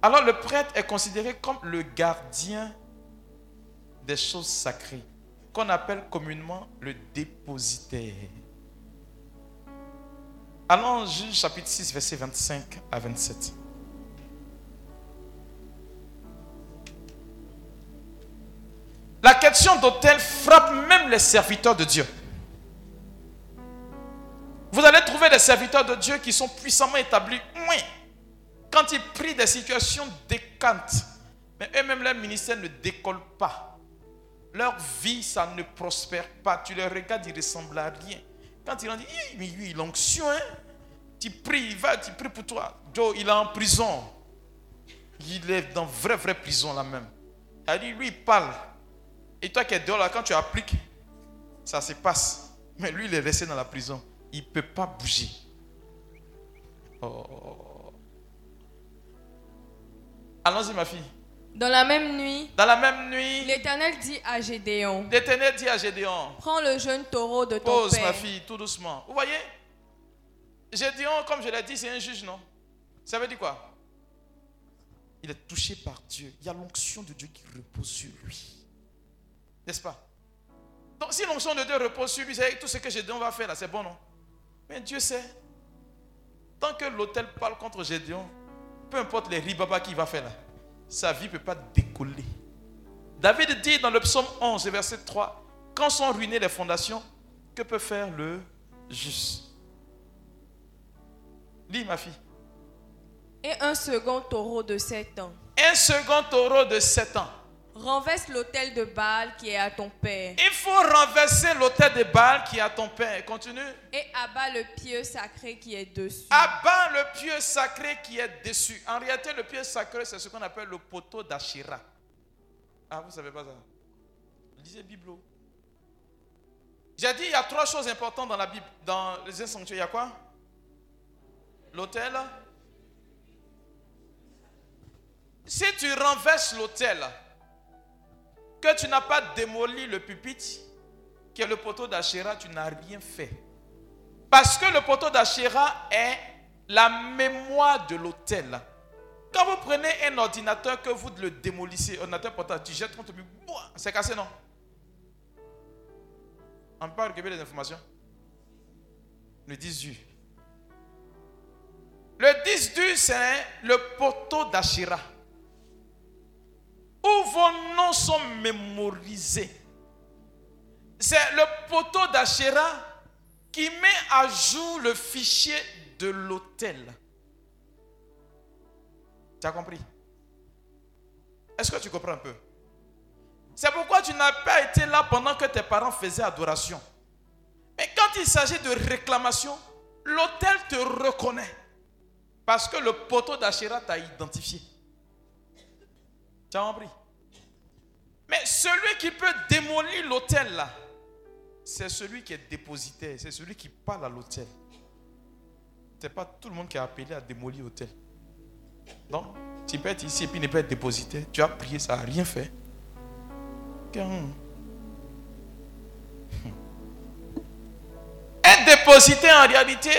Alors le prêtre est considéré comme le gardien des choses sacrées, qu'on appelle communément le dépositaire. Allons Juge chapitre 6, verset 25 à 27. La question d'hôtel frappe même les serviteurs de Dieu. Vous allez trouver des serviteurs de Dieu qui sont puissamment établis. Oui. Quand ils prient, des situations décantent. Mais eux-mêmes, leur ministère ne décolle pas. Leur vie, ça ne prospère pas. Tu les regardes, ils ressemblent à rien. Quand ils ont dit, il a l'onction, hein? Tu pries, il va, tu pries pour toi. Joe, il est en prison. Il est dans vraie, vraie prison là même. Elle dit, lui, il parle. Et toi qui es dehors là, quand tu appliques, ça se passe. Mais lui, il est resté dans la prison. Il ne peut pas bouger. Oh. Allons-y, ma fille. Dans la même nuit, Dans la même nuit, l'Éternel dit à Gédéon, l'Éternel dit à Gédéon, prends le jeune taureau de ton pose père. ma fille, tout doucement. Vous voyez? Gédéon, comme je l'ai dit, c'est un juge, non? Ça veut dire quoi? Il est touché par Dieu. Il y a l'onction de Dieu qui repose sur lui. N'est-ce pas? Donc si l'onction de Dieu repose sur lui, c'est tout ce que Gédéon va faire là, c'est bon, non? Mais Dieu sait. Tant que l'autel parle contre Gédéon, peu importe les ribaba qu'il va faire là, sa vie ne peut pas décoller. David dit dans le psaume 11, verset 3, quand sont ruinées les fondations, que peut faire le juste? Lis ma fille. Et un second taureau de 7 ans. Un second taureau de 7 ans. Renverse l'autel de Baal qui est à ton père. Il faut renverser l'autel de Baal qui est à ton père. Continue. Et abat le pieu sacré qui est dessus. Abat le pieu sacré qui est dessus. En réalité, le pieu sacré, c'est ce qu'on appelle le poteau d'Achira. Ah, vous ne savez pas ça? Lisez Bible. J'ai dit, il y a trois choses importantes dans la Bible. Dans les sanctuaires, il y a quoi? L'autel. Si tu renverses l'autel, que tu n'as pas démoli le pupitre, qui est le poteau d'Achéra, tu n'as rien fait. Parce que le poteau d'Achéra est la mémoire de l'autel. Quand vous prenez un ordinateur que vous le démolissez, ordinateur portable, tu jettes contre lui, c'est cassé, non? On peut récupérer les informations? Le 18. Le 18, c'est le poteau d'Achira où vos noms sont mémorisés? C'est le poteau d'Achera qui met à jour le fichier de l'autel. Tu as compris? Est-ce que tu comprends un peu? C'est pourquoi tu n'as pas été là pendant que tes parents faisaient adoration. Mais quand il s'agit de réclamation, l'autel te reconnaît. Parce que le poteau d'Achera t'a identifié. Tu as compris Mais celui qui peut démolir l'hôtel là, c'est celui qui est dépositaire, c'est celui qui parle à l'hôtel. Ce n'est pas tout le monde qui a appelé à démolir l'hôtel. Donc, tu peux être ici et puis ne pas être dépositaire. Tu as prié, ça n'a rien fait. Être dépositaire en réalité,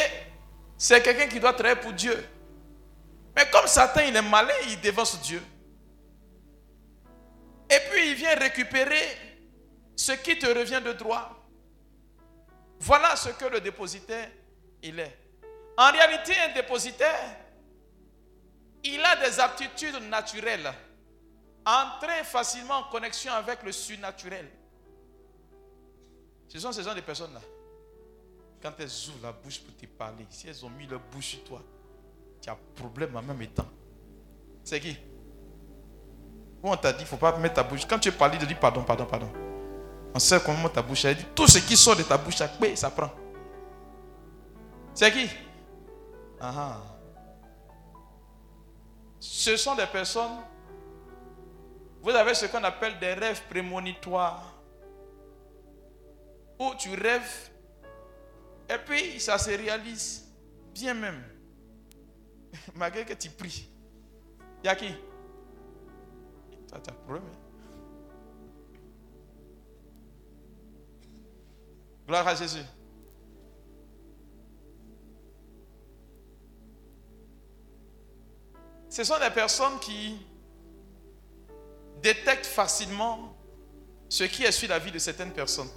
c'est quelqu'un qui doit travailler pour Dieu. Mais comme Satan, il est malin, il dévance Dieu. Et puis il vient récupérer ce qui te revient de droit. Voilà ce que le dépositaire, il est. En réalité, un dépositaire, il a des aptitudes naturelles. Entrer facilement en connexion avec le surnaturel. Ce sont ces gens de personnes-là. Quand elles ouvrent la bouche pour te parler, si elles ont mis leur bouche sur toi, tu as problème en même temps. C'est qui? On t'a dit, il ne faut pas mettre ta bouche. Quand tu es parlé, tu dis pardon, pardon, pardon. On sait comment ta bouche. Elle dit, tout ce qui sort de ta bouche, ça prend. C'est qui? Ah, ah. Ce sont des personnes. Vous avez ce qu'on appelle des rêves prémonitoires. Où tu rêves et puis ça se réalise bien même. Malgré que tu pries. Il y a qui? Tu problème. Gloire à Jésus. Ce sont des personnes qui détectent facilement ce qui est sur la vie de certaines personnes.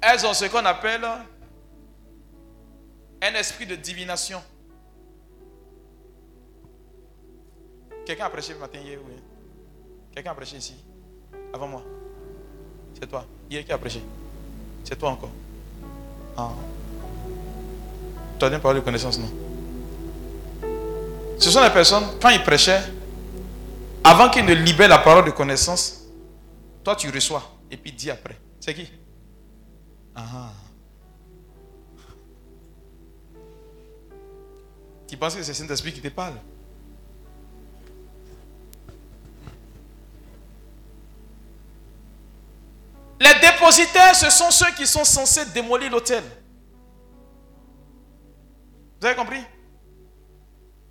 Elles ont ce qu'on appelle un esprit de divination. Quelqu'un a prêché le matin hier, oui. Quelqu'un a prêché ici, avant moi. C'est toi. Hier qui a prêché? C'est toi encore. Ah. Tu as bien parlé de connaissance, non? Ce sont les personnes, quand ils prêchaient, avant qu'ils ne libèrent la parole de connaissance, toi tu reçois et puis dis après. C'est qui? Ah. Tu penses que c'est Saint-Esprit qui te parle? Les dépositaires, ce sont ceux qui sont censés démolir l'hôtel. Vous avez compris?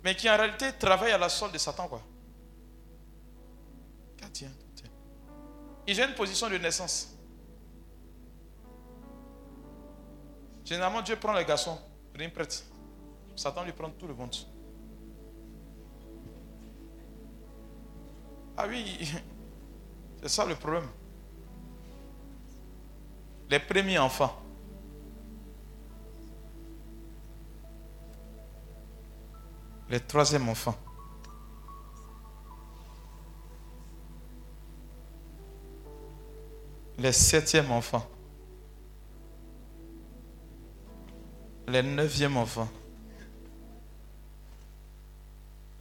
Mais qui en réalité travaillent à la solde de Satan, quoi. Ils ont une position de naissance. Généralement, Dieu prend les garçons, il prête. Satan lui prend tout le monde. Ah oui, c'est ça le problème les premiers enfants. Le troisième enfant. Le septième enfant. Le neuvième enfant.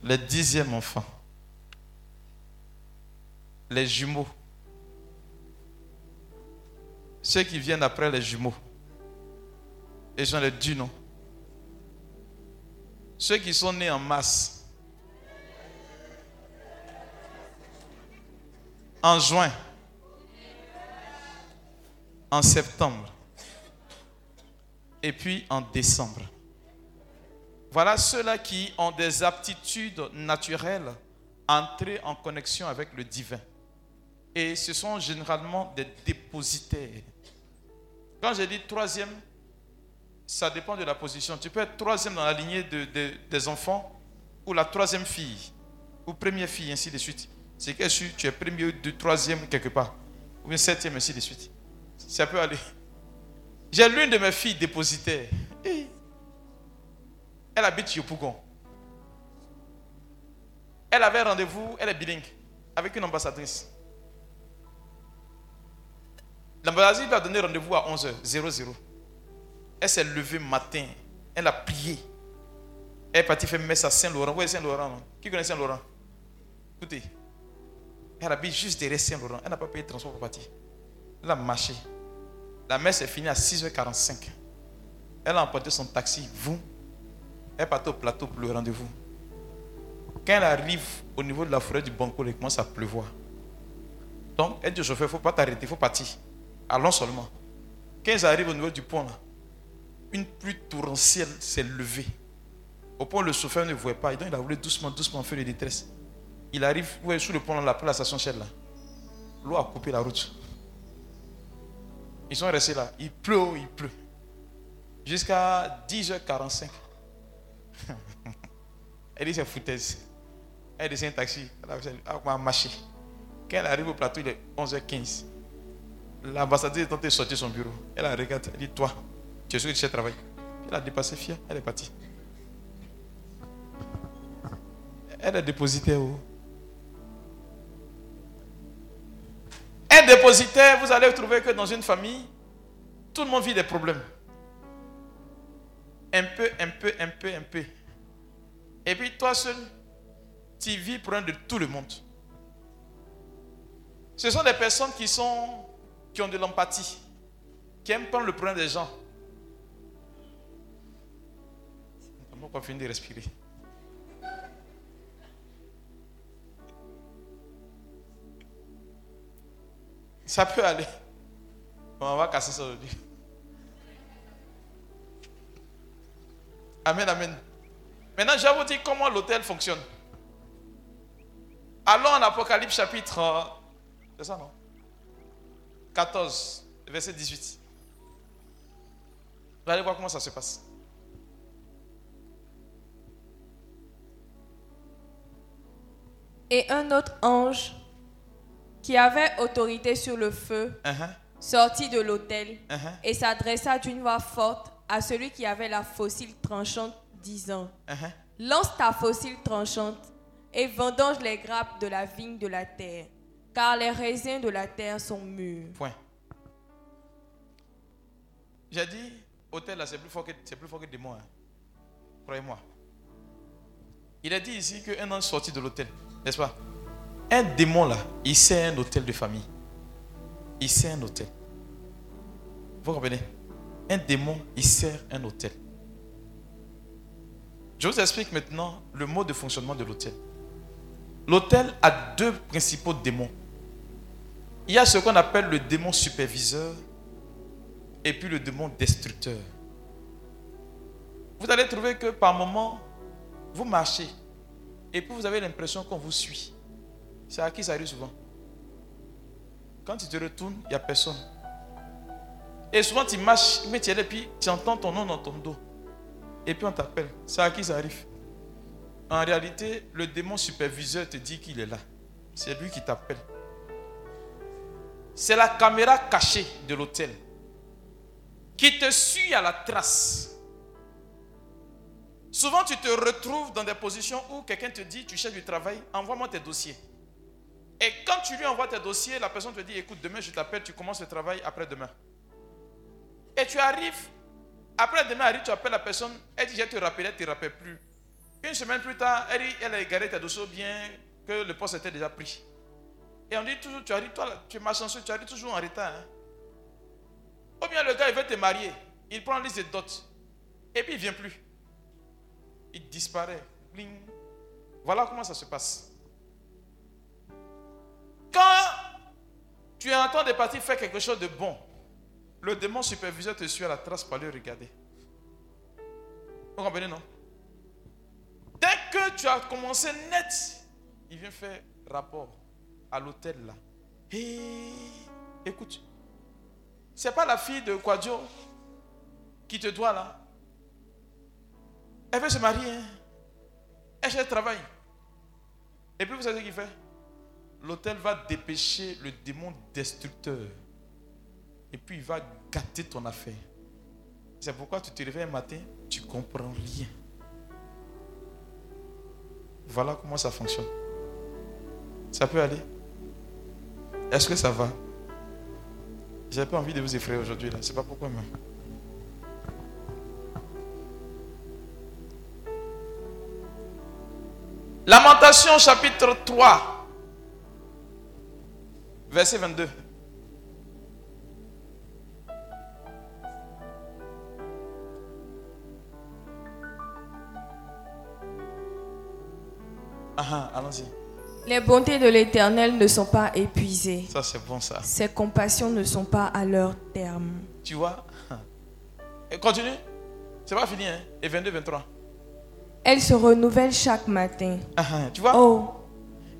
Le dixième enfant. Les jumeaux. Ceux qui viennent après les jumeaux. Et j'en ai dit non. Ceux qui sont nés en masse. En juin. En septembre. Et puis en décembre. Voilà ceux-là qui ont des aptitudes naturelles à entrer en connexion avec le divin. Et ce sont généralement des dépositaires. Quand je dis troisième, ça dépend de la position. Tu peux être troisième dans la lignée des enfants ou la troisième fille ou première fille, ainsi de suite. C'est que tu es premier, ou troisième quelque part, ou bien septième, ainsi de suite. Ça peut aller. J'ai l'une de mes filles dépositaire. Elle habite Yopougon. Elle avait rendez-vous, elle est bilingue, avec une ambassadrice. L'ambassadrice lui a donné rendez-vous à 11h, 00. Elle s'est levée matin. Elle a prié. Elle est partie faire messe à Saint-Laurent. Où est Saint-Laurent Qui connaît Saint-Laurent? Écoutez. Elle habite juste derrière Saint-Laurent. Elle n'a pas payé de transport pour partir. Elle a marché. La messe est finie à 6h45. Elle a emporté son taxi. Vous. Elle est partie au plateau pour le rendez-vous. Quand elle arrive au niveau de la forêt du Banco, il commence à pleuvoir. Donc, elle dit au chauffeur, il ne faut pas t'arrêter, il faut partir. Allons seulement. Quand ils arrivent au niveau du pont, là, une pluie torrentielle s'est levée. Au point où le chauffeur ne voyait pas. Donc il a voulu doucement, doucement faire de détresse. Il arrive ouais, sous le pont, là, après la station Shell. là. L'eau a coupé la route. Ils sont restés là. Il pleut, il pleut. Jusqu'à 10h45. elle dit c'est foutaise. Elle descend un taxi. Elle a marché. Quand elle arrive au plateau, il est 11h15. L'ambassadeur est tenté de sortir son bureau. Elle a regardé. Elle dit Toi, tu es sûr que tu sais travailler Elle a dépassé fière. Elle est partie. Elle est dépositaire où? Un dépositaire, vous allez trouver que dans une famille, tout le monde vit des problèmes. Un peu, un peu, un peu, un peu. Et puis toi seul, tu vis pour un de tout le monde. Ce sont des personnes qui sont qui ont de l'empathie, qui aiment prendre le problème des gens. On pas de respirer. Ça peut aller. On va casser ça aujourd'hui. Amen, amen. Maintenant, je vais vous dire comment l'hôtel fonctionne. Allons en Apocalypse chapitre. C'est ça, non? 14, verset 18. Vous allez voir comment ça se passe. Et un autre ange qui avait autorité sur le feu Uh-huh, sortit de l'autel uh-huh, et s'adressa d'une voix forte à celui qui avait la fossile tranchante, disant uh-huh. Lance ta fossile tranchante et vendange les grappes de la vigne de la terre, car les raisins de la terre sont mûrs. Point. J'ai dit, hôtel là, c'est plus fort que, c'est plus fort que démon. hein. Croyez-moi. Il a dit ici qu'un ange sorti de l'hôtel, n'est-ce pas? Un démon là, il sert un hôtel de famille. Il sert un hôtel. Vous comprenez? Un démon, il sert un hôtel. Je vous explique maintenant le mode de fonctionnement de l'hôtel. L'hôtel a deux principaux démons. Il y a ce qu'on appelle le démon superviseur et puis le démon destructeur. Vous allez trouver que par moment, vous marchez et puis vous avez l'impression qu'on vous suit. C'est à qui ça arrive souvent? Quand tu te retournes, il n'y a personne. Et souvent tu marches, mais tu es là, et puis tu entends ton nom dans ton dos. Et puis on t'appelle. C'est à qui ça arrive? En réalité, le démon superviseur te dit qu'il est là. C'est lui qui t'appelle. C'est la caméra cachée de l'hôtel qui te suit à la trace. Souvent, tu te retrouves dans des positions où quelqu'un te dit, tu cherches du travail, envoie-moi tes dossiers. Et quand tu lui envoies tes dossiers, la personne te dit, écoute, demain je t'appelle, tu commences le travail après-demain. Et tu arrives, après-demain arrive, tu appelles la personne, elle dit, je te rappelle, elle ne te rappelle plus. Une semaine plus tard, elle, elle a égaré tes dossiers bien que le poste était déjà pris. Et on dit toujours, tu arrives, toi, tu es malchanceux, tu arrives toujours en retard. Hein. Ou bien le gars, il veut te marier, il prend liste de dot, et puis il ne vient plus. Il disparaît. Voilà comment ça se passe. Quand tu es en train de partir faire quelque chose de bon, le démon superviseur te suit à la trace pour aller regarder. Vous comprenez, non? Dès que tu as commencé net, il vient faire rapport à l'hôtel là. Et écoute, c'est pas la fille de Quadio qui te doit là. Elle veut se marier. Hein. Elle cherche travail. Et puis vous savez ce qu'il fait? L'hôtel va dépêcher le démon destructeur. Et puis il va gâter ton affaire. C'est pourquoi tu te réveilles un matin, tu comprends rien. Voilà comment ça fonctionne. Ça peut aller Est-ce que ça va? J'ai pas envie de vous effrayer aujourd'hui là. C'est pas pourquoi même. Lamentation chapitre 3, verset 22. Ah, allons-y. Les bontés de l'Éternel ne sont pas épuisées. Ça, c'est bon, ça. Ses compassions ne sont pas à leur terme. Tu vois? Et continue. C'est pas fini, hein. Et 22, 23. Elle se renouvelle chaque matin. Ah, ah, tu vois? Oh.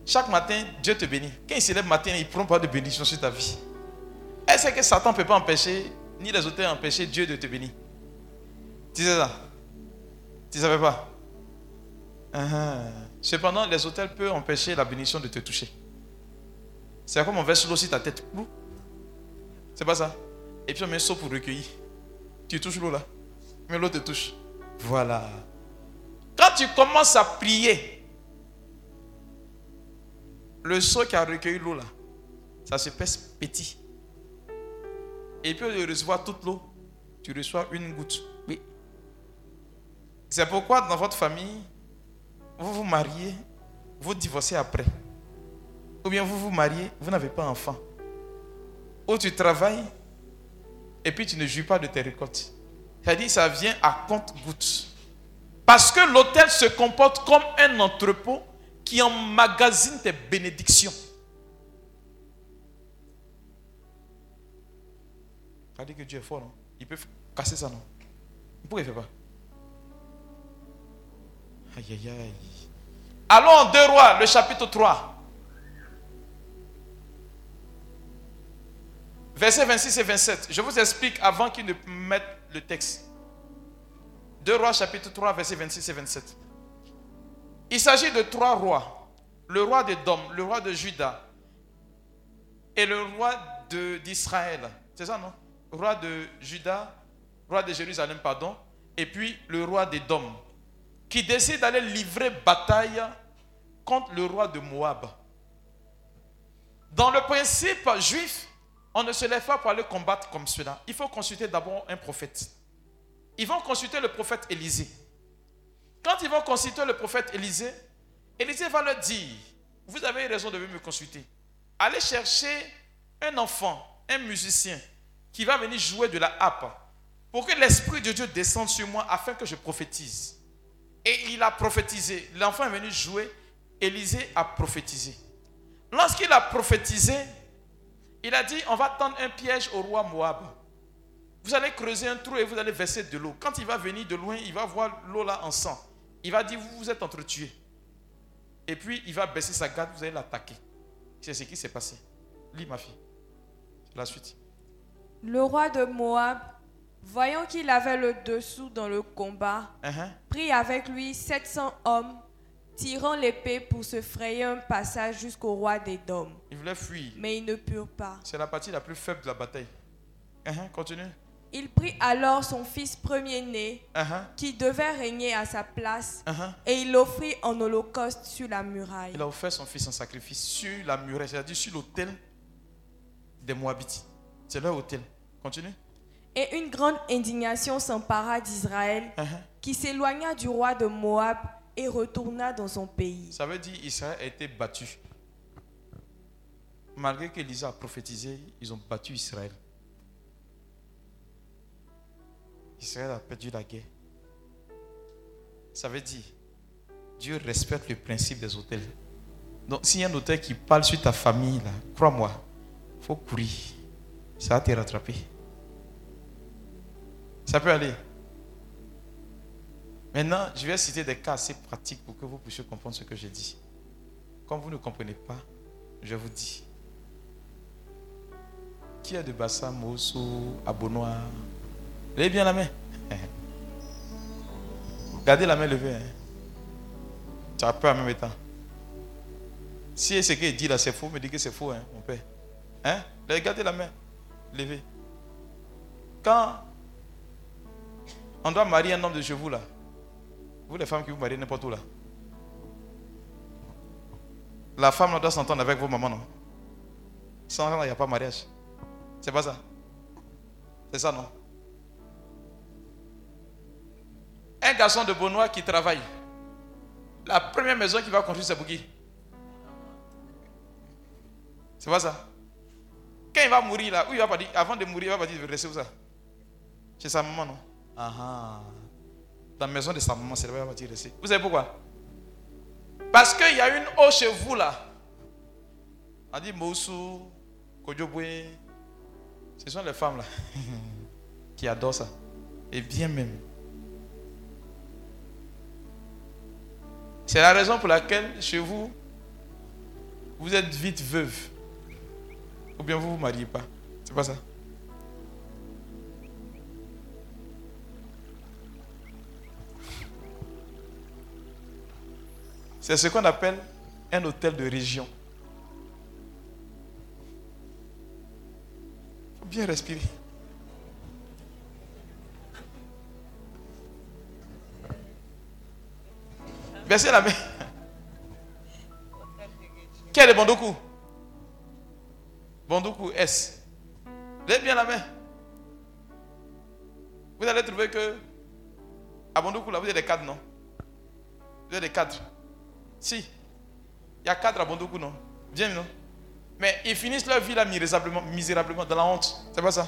Chaque matin, Dieu te bénit. Quand il se lève matin, il ne prend pas de bénédiction sur ta vie. Est-ce que Satan ne peut pas empêcher, ni les autres empêcher Dieu de te bénir Tu sais ça? Tu ne savais pas? Ah, Cependant, les hôtels peuvent empêcher la bénédiction de te toucher. C'est comme on verse l'eau sur ta tête. C'est pas ça Et puis on met un seau pour recueillir. Tu touches l'eau là. Mais l'eau te touche. Voilà. Quand tu commences à prier, le seau qui a recueilli l'eau là, ça se pèse petit. Et puis de recevoir toute l'eau, tu reçois une goutte. Oui. C'est pourquoi dans votre famille, vous vous mariez, vous divorcez après. Ou bien vous vous mariez, vous n'avez pas d'enfant. Ou tu travailles et puis tu ne jouis pas de tes récoltes. C'est-à-dire ça vient à compte goutte. Parce que l'autel se comporte comme un entrepôt qui emmagasine tes bénédictions. Ça dit que Dieu est fort, non? Il peut casser ça, non? Pourquoi il ne fait pas? Aïe, aïe, aïe. Allons en 2 rois, le chapitre 3. Versets 26 et 27. Je vous explique avant qu'il ne mette le texte. 2 rois chapitre 3 versets 26 et 27. Il s'agit de trois rois. Le roi de Dom, le roi de Juda et le roi d'Israël. C'est ça, non? Roi de Juda, roi de Jérusalem, pardon, et puis le roi de Dom, qui décide d'aller livrer bataille contre le roi de Moab. Dans le principe juif, on ne se lève pas pour aller combattre comme cela. Il faut consulter d'abord un prophète. Ils vont consulter le prophète Élisée. Quand ils vont consulter le prophète Élisée, Élisée va leur dire, vous avez raison de me consulter. Allez chercher un enfant, un musicien, qui va venir jouer de la harpe, pour que l'Esprit de Dieu descende sur moi afin que je prophétise. Et il a prophétisé. L'enfant est venu jouer. Élisée a prophétisé. Lorsqu'il a prophétisé, il a dit, on va tendre un piège au roi Moab. Vous allez creuser un trou et vous allez verser de l'eau. Quand il va venir de loin, il va voir l'eau là en sang. Il va dire, vous vous êtes entretués. Et puis, il va baisser sa garde, vous allez l'attaquer. C'est ce qui s'est passé. Lis, ma fille. La suite. Le roi de Moab, voyant qu'il avait le dessous dans le combat, uh-huh. prit avec lui 700 hommes, tirant l'épée pour se frayer un passage jusqu'au roi des Dômes. Il voulait fuir. Mais ils ne purent pas. C'est la partie la plus faible de la bataille. Uh-huh. Continue. Il prit alors son fils premier-né, Uh-huh, qui devait régner à sa place, et il l'offrit en holocauste sur la muraille. Il a offert son fils en sacrifice sur la muraille, c'est-à-dire sur l'autel des Moabites. C'est leur autel. Continue. Et une grande indignation s'empara d'Israël, Uh-huh. qui s'éloigna du roi de Moab et retourna dans son pays. Ça veut dire Israël a été battu. Malgré que Elisa a prophétisé, ils ont battu Israël. Israël a perdu la guerre. Ça veut dire, Dieu respecte le principe des hôtels. Donc, s'il y a un hôtel qui parle sur ta famille, crois-moi, il faut courir. Ça va te rattraper. Ça peut aller. Maintenant, je vais citer des cas assez pratiques pour que vous puissiez comprendre ce que je dis. Comme vous ne comprenez pas, je vous dis. Qui a de Bassa, Mosso, Abonois Levez bien la main. Gardez la main levée. hein. Tu as peur en même temps. Si ce qu'il dit là c'est faux, me dit que c'est faux, hein, mon père. Hein? Gardez la main. Levez. Quand on doit marier un homme de chez vous là, vous les femmes qui vous mariez n'importe où là, la femme là, doit s'entendre avec vos mamans, non? Sans là, il n'y a pas mariage. C'est pas ça? C'est ça, non? Un garçon de Benoît qui travaille. La première maison qu'il va construire, c'est pour qui C'est pas ça? Quand il va mourir là, où il va pas dire, avant de mourir, il va pas dire, rester où ça? Chez sa maman, non? Ah ah. Dans la maison de sa maman, c'est là où il va rester. Vous savez pourquoi? Parce qu'il y a une eau chez vous là. On dit Moussou, Kojobwe. Ce sont les femmes là qui adorent ça. Et bien même. C'est la raison pour laquelle chez vous, vous êtes vite veuve. Ou bien vous ne vous mariez pas. C'est pas ça? C'est ce qu'on appelle un hôtel de région. Il faut bien respirer. Baissez la main. Qui est le Bondoku? Bondoku S. Lève bien la main. Vous allez trouver que à Bondoku, là, vous avez des cadres, non? Vous avez des cadres. Si. Il y a cadres à Bondoku, non? Bien, non? Mais ils finissent leur vie là misérablement, misérablement dans la honte. C'est pas ça?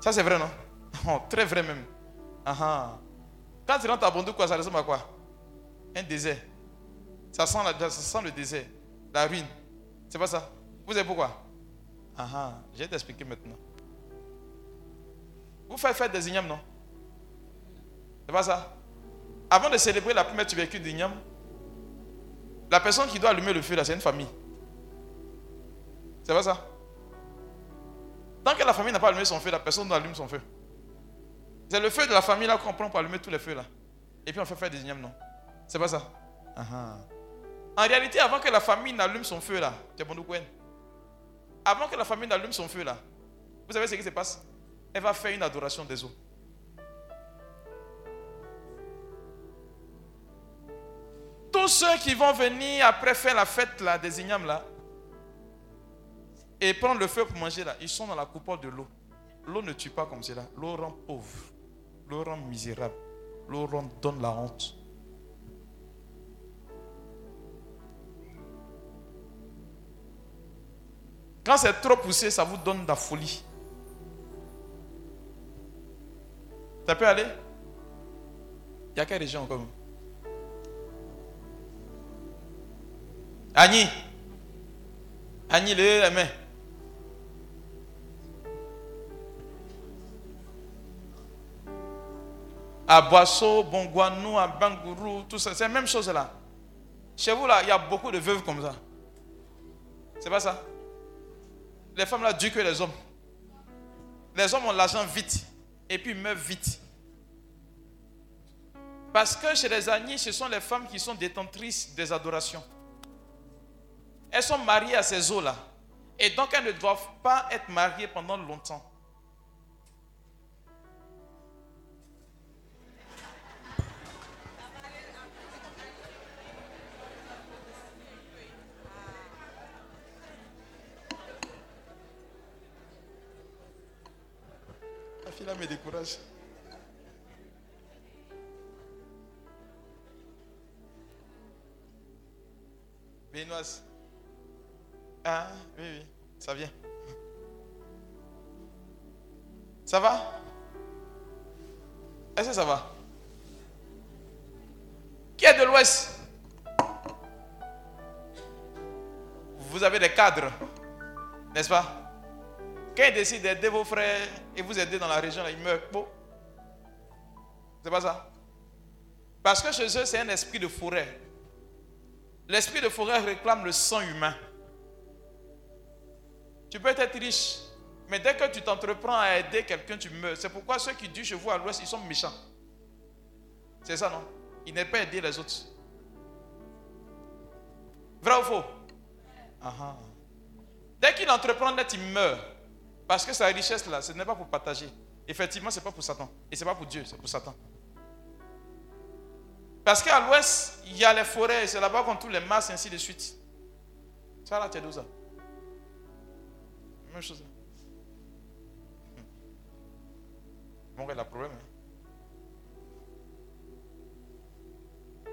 Ça, c'est vrai, non? Très vrai même. Ah. Quand tu rentres à Bondoku, ça ressemble à quoi? Un désert. Ça sent, la- ça sent le désert, la ruine. C'est pas ça? Vous savez pourquoi? Ah, je vais t'expliquer maintenant. Vous faites fête des ignames, non? C'est pas ça? Avant de célébrer la première tubercule d'igname, la personne qui doit allumer le feu, là, c'est une famille. C'est pas ça? Tant que la famille n'a pas allumé son feu, la personne doit allumer son feu. C'est le feu de la famille là qu'on prend pour allumer tous les feux là. Et puis on fait faire des ignames, non? C'est pas ça? Ah. En réalité, avant que la famille n'allume son feu là, tu es. Avant que la famille n'allume son feu là, vous savez ce qui se passe? Elle va faire une adoration des eaux. Tous ceux qui vont venir après faire la fête des ignames là, et prendre le feu pour manger là, ils sont dans la coupole de l'eau. L'eau ne tue pas comme cela. L'eau rend pauvre. L'eau rend misérable. L'eau rend- donne la honte. Quand c'est trop poussé, ça vous donne de la folie. Ça peut aller? Il y a quelle région encore? Agni. Agni, levez la. À Boisseau, Bongouanou, à Bangourou, tout ça, c'est la même chose là. Chez vous là, il y a beaucoup de veuves comme ça. C'est pas ça? Les femmes là durent que les hommes. Les hommes ont l'argent vite et puis meurent vite. Parce que chez les Agnis, ce sont les femmes qui sont détentrices des adorations. Elles sont mariées à ces eaux-là. Et donc elles ne doivent pas être mariées pendant longtemps. La fille là me décourage. Benoît. Ah, oui, oui, ça vient. Ça va? Est-ce que ça va? Qui est de l'Ouest? Vous avez des cadres, n'est-ce pas? Quand ils décident d'aider vos frères et vous aider dans la région, ils meurent. Bon. C'est pas ça? Parce que chez eux, c'est un esprit de forêt. L'esprit de forêt réclame le sang humain. Tu peux être riche, mais dès que tu t'entreprends à aider quelqu'un, tu meurs. C'est pourquoi ceux qui disent chez vous à l'ouest, ils sont méchants. C'est ça, non? Ils n'aiment pas aider les autres. Vrai ou faux? Dès qu'il entreprend il meurt. Parce que sa richesse là, ce n'est pas pour partager. Effectivement, ce n'est pas pour Satan. Et ce n'est pas pour Dieu, c'est pour Satan. Parce qu'à l'ouest, il y a les forêts, c'est là-bas qu'on trouve les masses, ainsi de suite. Ça là, tu es d'où ça? Même chose. Bon, il a problème. Hein?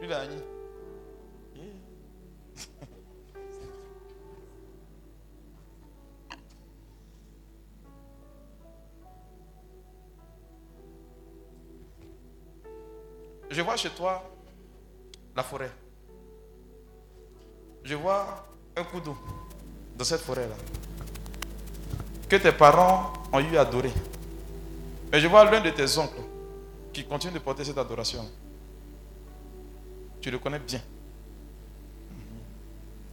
Il a Je vois chez toi la forêt. Je vois un coup d'eau dans cette forêt-là. Que tes parents ont eu adoré. Mais je vois l'un de tes oncles qui continue de porter cette adoration. Tu le connais bien.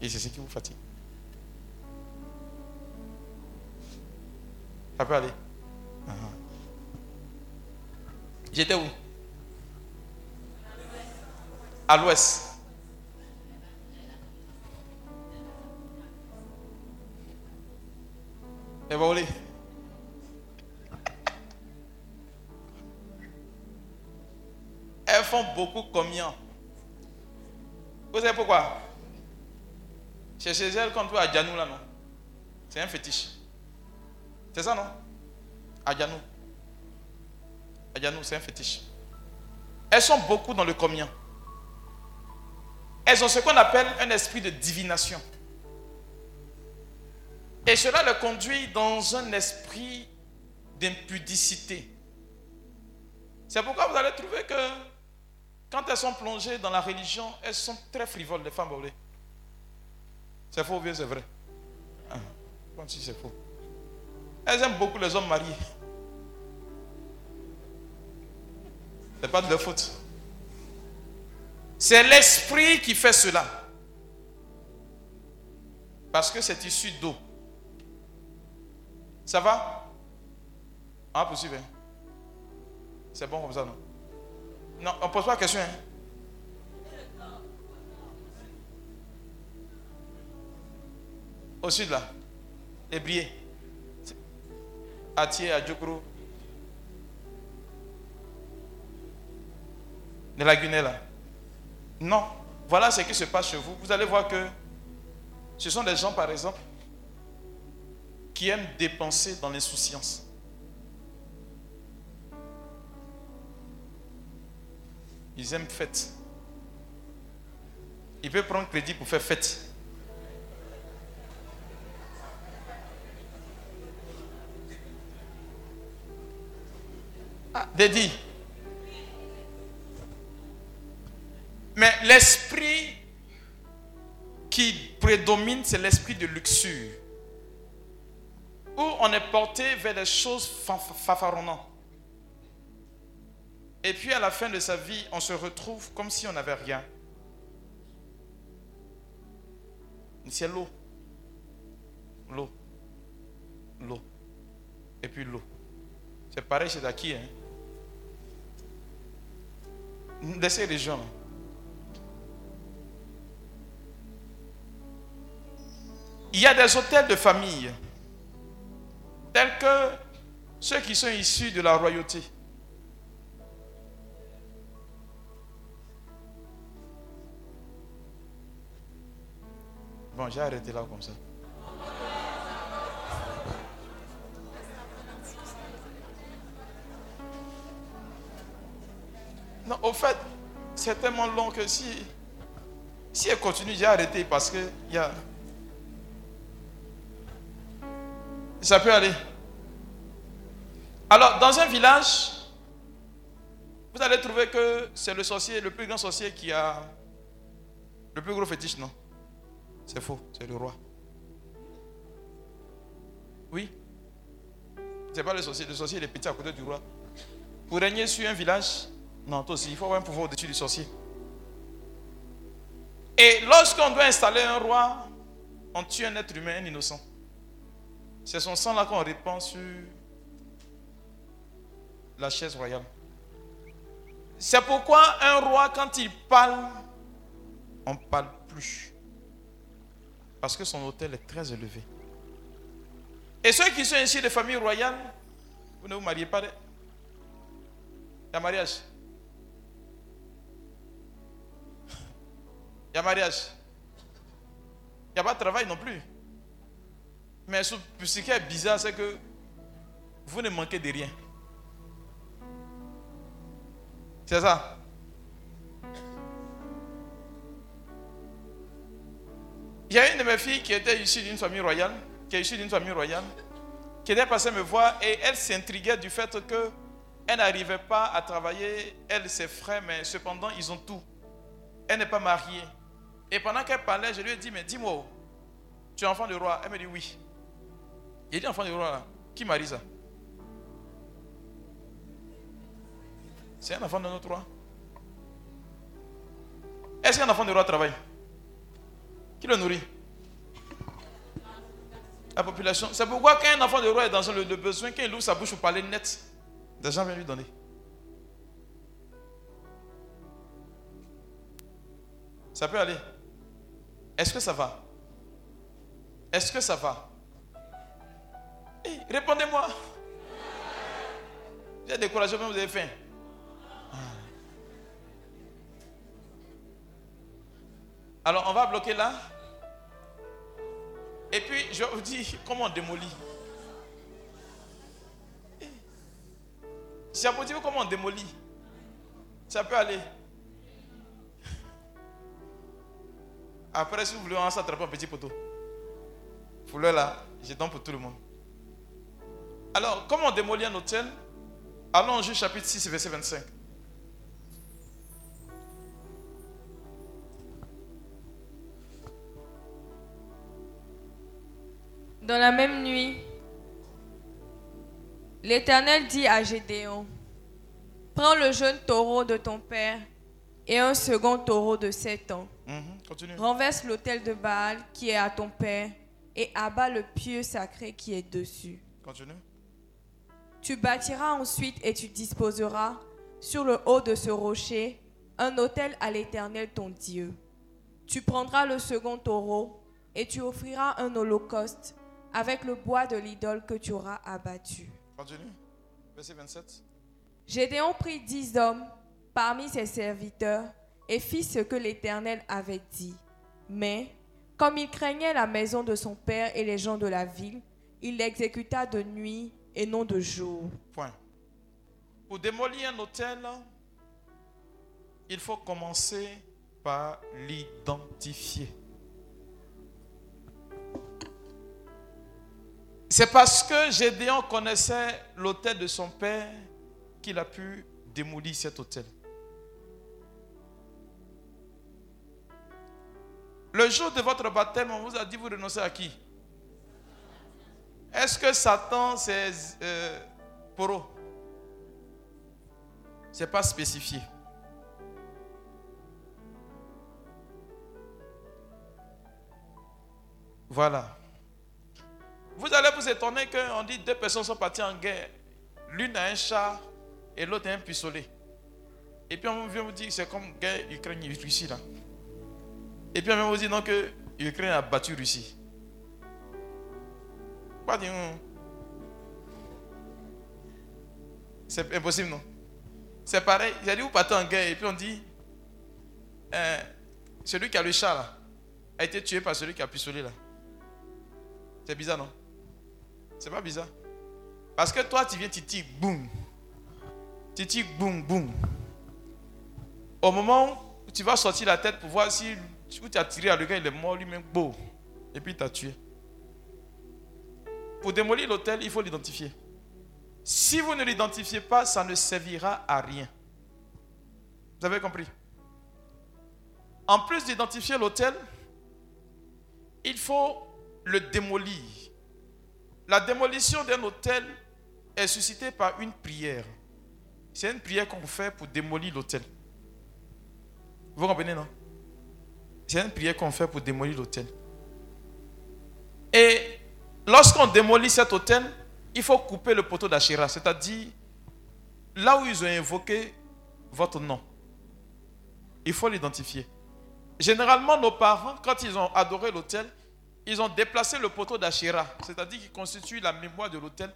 Et c'est ce qui vous fatigue. Ça peut aller. J'étais où? À l'ouest. Elles font beaucoup combien? Vous savez pourquoi? C'est chez elles qu'on trouve à Djanou là, non? C'est un fétiche. C'est ça, non? À Djanou. À Djanou, c'est un fétiche. Elles sont beaucoup dans le combien? Elles ont ce qu'on appelle un esprit de divination. Et cela les conduit dans un esprit d'impudicité. C'est pourquoi vous allez trouver que quand elles sont plongées dans la religion, elles sont très frivoles, les femmes. C'est faux ou bien c'est vrai? Ah, Comme si c'est faux. Elles aiment beaucoup les hommes mariés. Ce n'est pas de leur faute. C'est l'esprit qui fait cela. Parce que c'est issu d'eau. Ça va? Ah, possible. C'est bon comme ça, non? Non, on ne pose pas la question. Hein? Au sud, là. À Thier, à Djokro. De la Guinée, là. Non. Voilà ce qui se passe chez vous. Vous allez voir que ce sont des gens, par exemple, qui aiment dépenser dans l'insouciance. Ils aiment fête. Ils peuvent prendre crédit pour faire fête. Ah, Dédit. Mais l'esprit qui prédomine, c'est l'esprit de luxure. Où on est porté vers des choses fanfaronnantes. Et puis à la fin de sa vie, on se retrouve comme si on n'avait rien. C'est l'eau. L'eau. L'eau. Et puis l'eau. C'est pareil chez Daki. Hein? De ces régions. Il y a des hôtels de famille, tels que ceux qui sont issus de la royauté. Bon, j'ai arrêté là comme ça. Non, au fait, c'est tellement long que si, si elle continue, j'ai arrêté parce que il y a. Ça peut aller. Alors, dans un village, vous allez trouver que c'est le sorcier, le plus grand sorcier qui a le plus gros fétiche, non? C'est faux, c'est le roi. Oui. C'est pas le sorcier, le sorcier il est petit à côté du roi. Pour régner sur un village, non, toi aussi, il faut avoir un pouvoir au-dessus du sorcier. Et lorsqu'on doit installer un roi, on tue un être humain, un innocent. C'est son sang là qu'on répand sur la chaise royale. C'est pourquoi un roi, quand il parle, on ne parle plus. Parce que son hôtel est très élevé. Et ceux qui sont ici de famille royale, vous ne vous mariez pas. Il y a mariage. Il y a mariage. Il n'y a pas de travail non plus. Mais ce qui est bizarre, c'est que vous ne manquez de rien. C'est ça. Il y a une de mes filles qui était issue d'une famille royale, qui est issue d'une famille royale, qui était passée me voir et elle s'intriguait du fait que elle n'arrivait pas à travailler, elle, ses frères, mais cependant, ils ont tout. Elle n'est pas mariée. Et pendant qu'elle parlait, je lui ai dit, mais dis-moi, tu es enfant du roi Elle me dit oui. Il dit enfant du roi, qui marie ça C'est un enfant de notre roi. Est-ce qu'un enfant de roi travaille? Qui le nourrit? La population. C'est pourquoi quand un enfant de roi est dans le, besoin, quand il ouvre sa bouche pour parler net, des gens viennent lui donner. Ça peut aller. Est-ce que ça va? Est-ce que ça va? Répondez-moi. J'ai découragé, mais vous avez faim. Alors, on va bloquer là. Et puis, je vous dis comment on démolit. Si vous dire comment on démolit, ça peut aller. Après, si vous voulez, on s'attraper un petit poteau. Fouleur là, je donne pour tout le monde. Alors, comment on démolit un hôtel Allons au chapitre 6, verset 25. Dans la même nuit, l'Éternel dit à Gédéon, prends le jeune taureau de ton père et un second taureau de sept ans. Mhm, Renverse l'autel de Baal qui est à ton père et abat le pieu sacré qui est dessus. Continue. Tu bâtiras ensuite et tu disposeras sur le haut de ce rocher un autel à l'Éternel ton Dieu. Tu prendras le second taureau et tu offriras un holocauste avec le bois de l'idole que tu auras abattu. Continue. Verset 27. Gédéon prit dix hommes parmi ses serviteurs et fit ce que l'Éternel avait dit. Mais, comme il craignait la maison de son père et les gens de la ville, il l'exécuta de nuit et non de jour. Pour démolir un hôtel, il faut commencer par l'identifier. C'est parce que Gédéon connaissait l'hôtel de son père qu'il a pu démolir cet hôtel. Le jour de votre baptême, on vous a dit vous renoncez à qui? Est-ce que Satan c'est euh, poro? C'est pas spécifié. Voilà. Vous allez vous étonner qu'on dit deux personnes sont parties en guerre. L'une a un char et l'autre a un pistolet. Et puis on vient vous dire c'est comme guerre Ukraine-Russie là. Et puis on vient vous dire non que l'Ukraine a battu Russie. Dire C'est impossible non? C'est pareil. J'ai dit vous partez en guerre et puis on dit euh, celui qui a le char là a été tué par celui qui a le pistolet là. C'est bizarre non? C'est pas bizarre. Parce que toi, tu viens, tu boum. Tu boum, boum. au moment où tu vas sortir la tête pour voir si tu as tiré à le gars, il est mort lui-même, beau. Et puis il t'a tué. Pour démolir l'hôtel, il faut l'identifier. Si vous ne l'identifiez pas, ça ne servira à rien. Vous avez compris? En plus d'identifier l'hôtel, il faut le démolir. La démolition d'un hôtel est suscitée par une prière. C'est une prière qu'on fait pour démolir l'hôtel. Vous comprenez, non? C'est une prière qu'on fait pour démolir l'hôtel. Et lorsqu'on démolit cet hôtel, il faut couper le poteau d'Achira, c'est-à-dire là où ils ont invoqué votre nom. Il faut l'identifier. Généralement, nos parents, quand ils ont adoré l'autel, ils ont déplacé le poteau d'Achira, c'est-à-dire qui constitue la mémoire de l'autel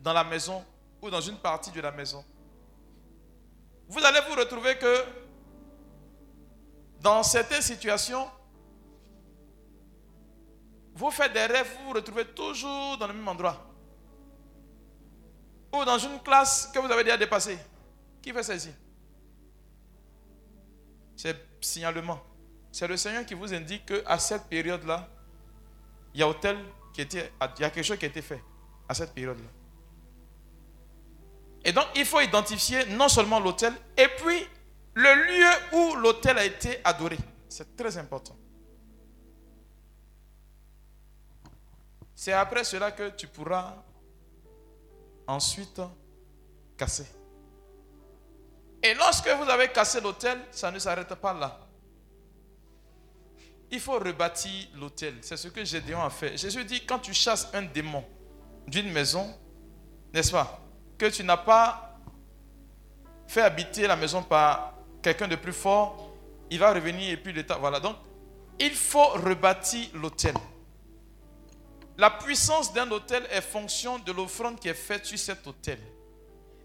dans la maison ou dans une partie de la maison. Vous allez vous retrouver que dans certaines situations, vous faites des rêves, vous vous retrouvez toujours dans le même endroit. Ou dans une classe que vous avez déjà dépassée. Qui fait ça ici C'est signalement. C'est le Seigneur qui vous indique qu'à cette période-là, il y a qui était, il y a quelque chose qui a été fait à cette période-là. Et donc, il faut identifier non seulement l'hôtel, et puis le lieu où l'hôtel a été adoré. C'est très important. C'est après cela que tu pourras ensuite casser. Et lorsque vous avez cassé l'hôtel, ça ne s'arrête pas là. Il faut rebâtir l'hôtel. C'est ce que Gédéon a fait. Jésus dit, quand tu chasses un démon d'une maison, n'est-ce pas, que tu n'as pas fait habiter la maison par quelqu'un de plus fort, il va revenir et puis l'état. Voilà. Donc, il faut rebâtir l'hôtel. La puissance d'un hôtel est fonction de l'offrande qui est faite sur cet hôtel.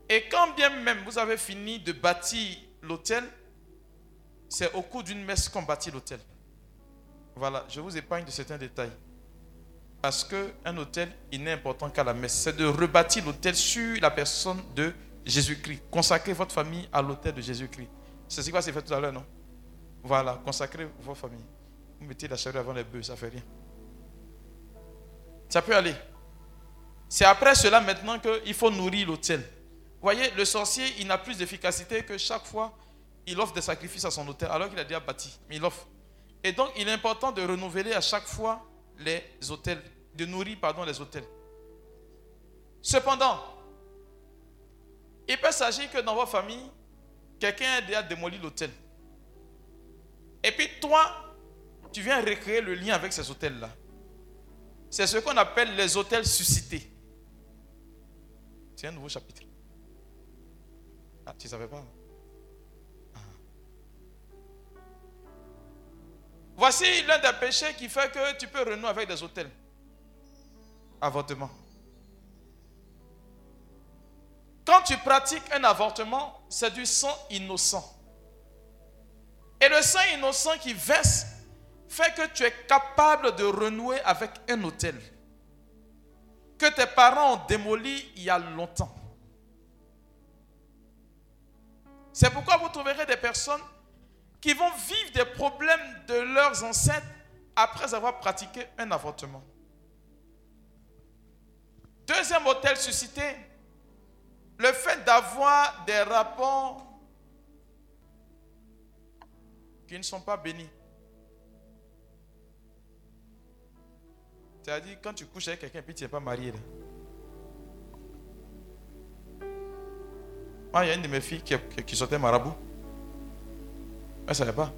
Et quand bien même vous avez fini de bâtir l'hôtel, c'est au cours d'une messe qu'on bâtit l'hôtel. Voilà, je vous épargne de certains détails. Parce qu'un hôtel, il n'est important qu'à la messe. C'est de rebâtir l'hôtel sur la personne de Jésus-Christ. Consacrez votre famille à l'hôtel de Jésus-Christ. C'est ce qui va se faire tout à l'heure, non? Voilà, consacrez votre famille. Vous mettez la charrue avant les bœufs, ça ne fait rien. Ça peut aller. C'est après cela maintenant qu'il faut nourrir l'autel. Vous voyez, le sorcier, il n'a plus d'efficacité que chaque fois, il offre des sacrifices à son hôtel, alors qu'il a déjà bâti. Mais il offre. Et donc, il est important de renouveler à chaque fois les hôtels, de nourrir, pardon, les hôtels. Cependant, il peut s'agir que dans votre famille, quelqu'un a déjà démoli l'hôtel. Et puis toi, tu viens recréer le lien avec ces hôtels-là. C'est ce qu'on appelle les hôtels suscités. C'est un nouveau chapitre. Ah, tu ne savais pas ah. Voici l'un des péchés qui fait que tu peux renouer avec des hôtels. Avortement. Quand tu pratiques un avortement, c'est du sang innocent. Et le sang innocent qui verse fait que tu es capable de renouer avec un hôtel que tes parents ont démoli il y a longtemps. C'est pourquoi vous trouverez des personnes qui vont vivre des problèmes de leurs ancêtres après avoir pratiqué un avortement. Deuxième hôtel suscité, le fait d'avoir des rapports qui ne sont pas bénis. C'est-à-dire, quand tu couches avec quelqu'un puis tu n'es pas marié. Ah, il y a une de mes filles qui, qui sortait marabout. Elle ne savait pas.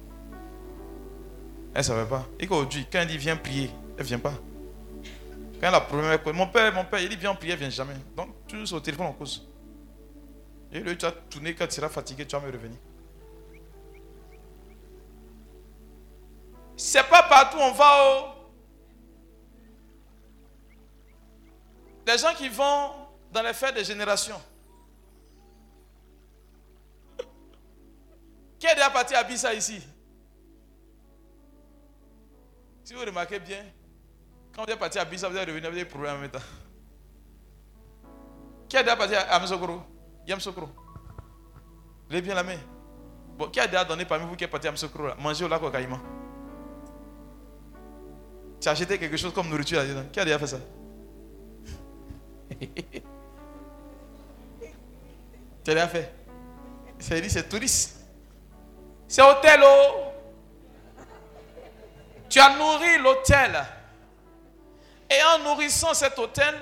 Elle ne savait pas. Et qu'aujourd'hui, quand elle dit viens prier, elle ne vient pas. Quand elle a problème avec mon père, mon père, il dit viens prier, elle ne vient jamais. Donc, toujours au téléphone en cause. Et lui, tu as tourné, quand tu seras fatigué, tu vas me revenir. C'est pas partout on va au Les gens qui vont dans les fêtes des générations. Qui est déjà parti à Bissa ici? Si vous remarquez bien, quand vous êtes parti à Bissa, vous êtes revenu avec des problèmes en même temps. Qui est déjà parti à Msokro Yam Sokro Levez bien la main. Bon, qui a déjà donné parmi vous qui est parti à Msokro là? Manger au lac au Caïman. Tu as acheté quelque chose comme nourriture là-dedans. Qui a déjà fait ça? Tu as déjà fait? C'est dit, c'est touriste. C'est hôtel, oh Tu as nourri l'hôtel. Et en nourrissant cet hôtel,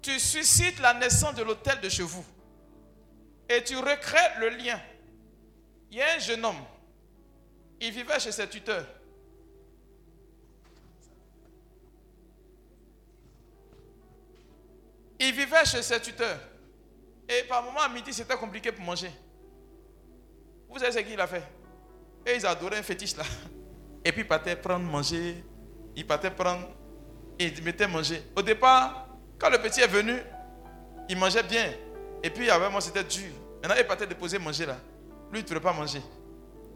tu suscites la naissance de l'hôtel de chez vous. Et tu recrées le lien. Il y a un jeune homme. Il vivait chez ses tuteurs. Il vivait chez ses tuteurs. Et par moment à midi, c'était compliqué pour manger. Vous savez ce qu'il a fait? Et ils adoraient un fétiche là. Et puis il partait prendre manger. Il partait prendre. Et il mettait manger. Au départ, quand le petit est venu, il mangeait bien. Et puis avec moi, c'était dur. Maintenant, il partait déposer manger là. Lui, il ne pouvait pas manger.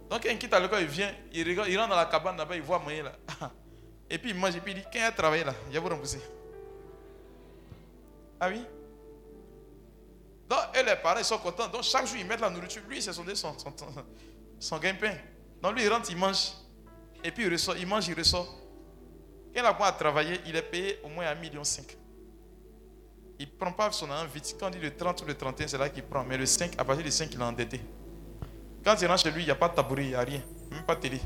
Donc, il quitte à l'école, il vient, il, il rentre dans la cabane là-bas, il voit manger là. Et puis il mange, et puis il dit Qui a travaillé là Il va vous rembourser. Ah oui Donc, et les parents, ils sont contents. Donc, chaque jour, ils mettent la nourriture. Lui, c'est son, son, son, son gain-pain. Donc, lui, il rentre, il mange. Et puis, il ressort. Il mange, il ressort. Quand il a à travailler, il est payé au moins 1,5 million. Il ne prend pas son argent vite. Quand on dit le 30 ou le 31, c'est là qu'il prend. Mais le 5, à partir du 5, il est endetté. Quand il rentre chez lui, il n'y a pas de tabouret, il n'y a rien. Même pas de télé.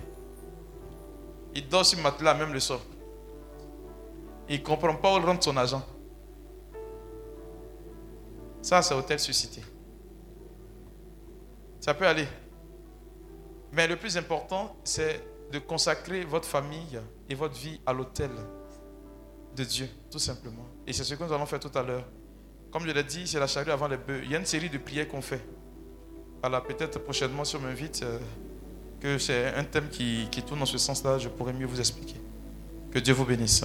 Il dort sur le matelas, même le soir. Il ne comprend pas où rentre son argent. Ça, c'est hôtel suscité. Ça peut aller. Mais le plus important, c'est de consacrer votre famille et votre vie à l'hôtel de Dieu, tout simplement. Et c'est ce que nous allons faire tout à l'heure. Comme je l'ai dit, c'est la charrue avant les bœufs. Il y a une série de prières qu'on fait. Alors peut-être prochainement, si on m'invite, euh, que c'est un thème qui, qui tourne dans ce sens-là, je pourrais mieux vous expliquer. Que Dieu vous bénisse.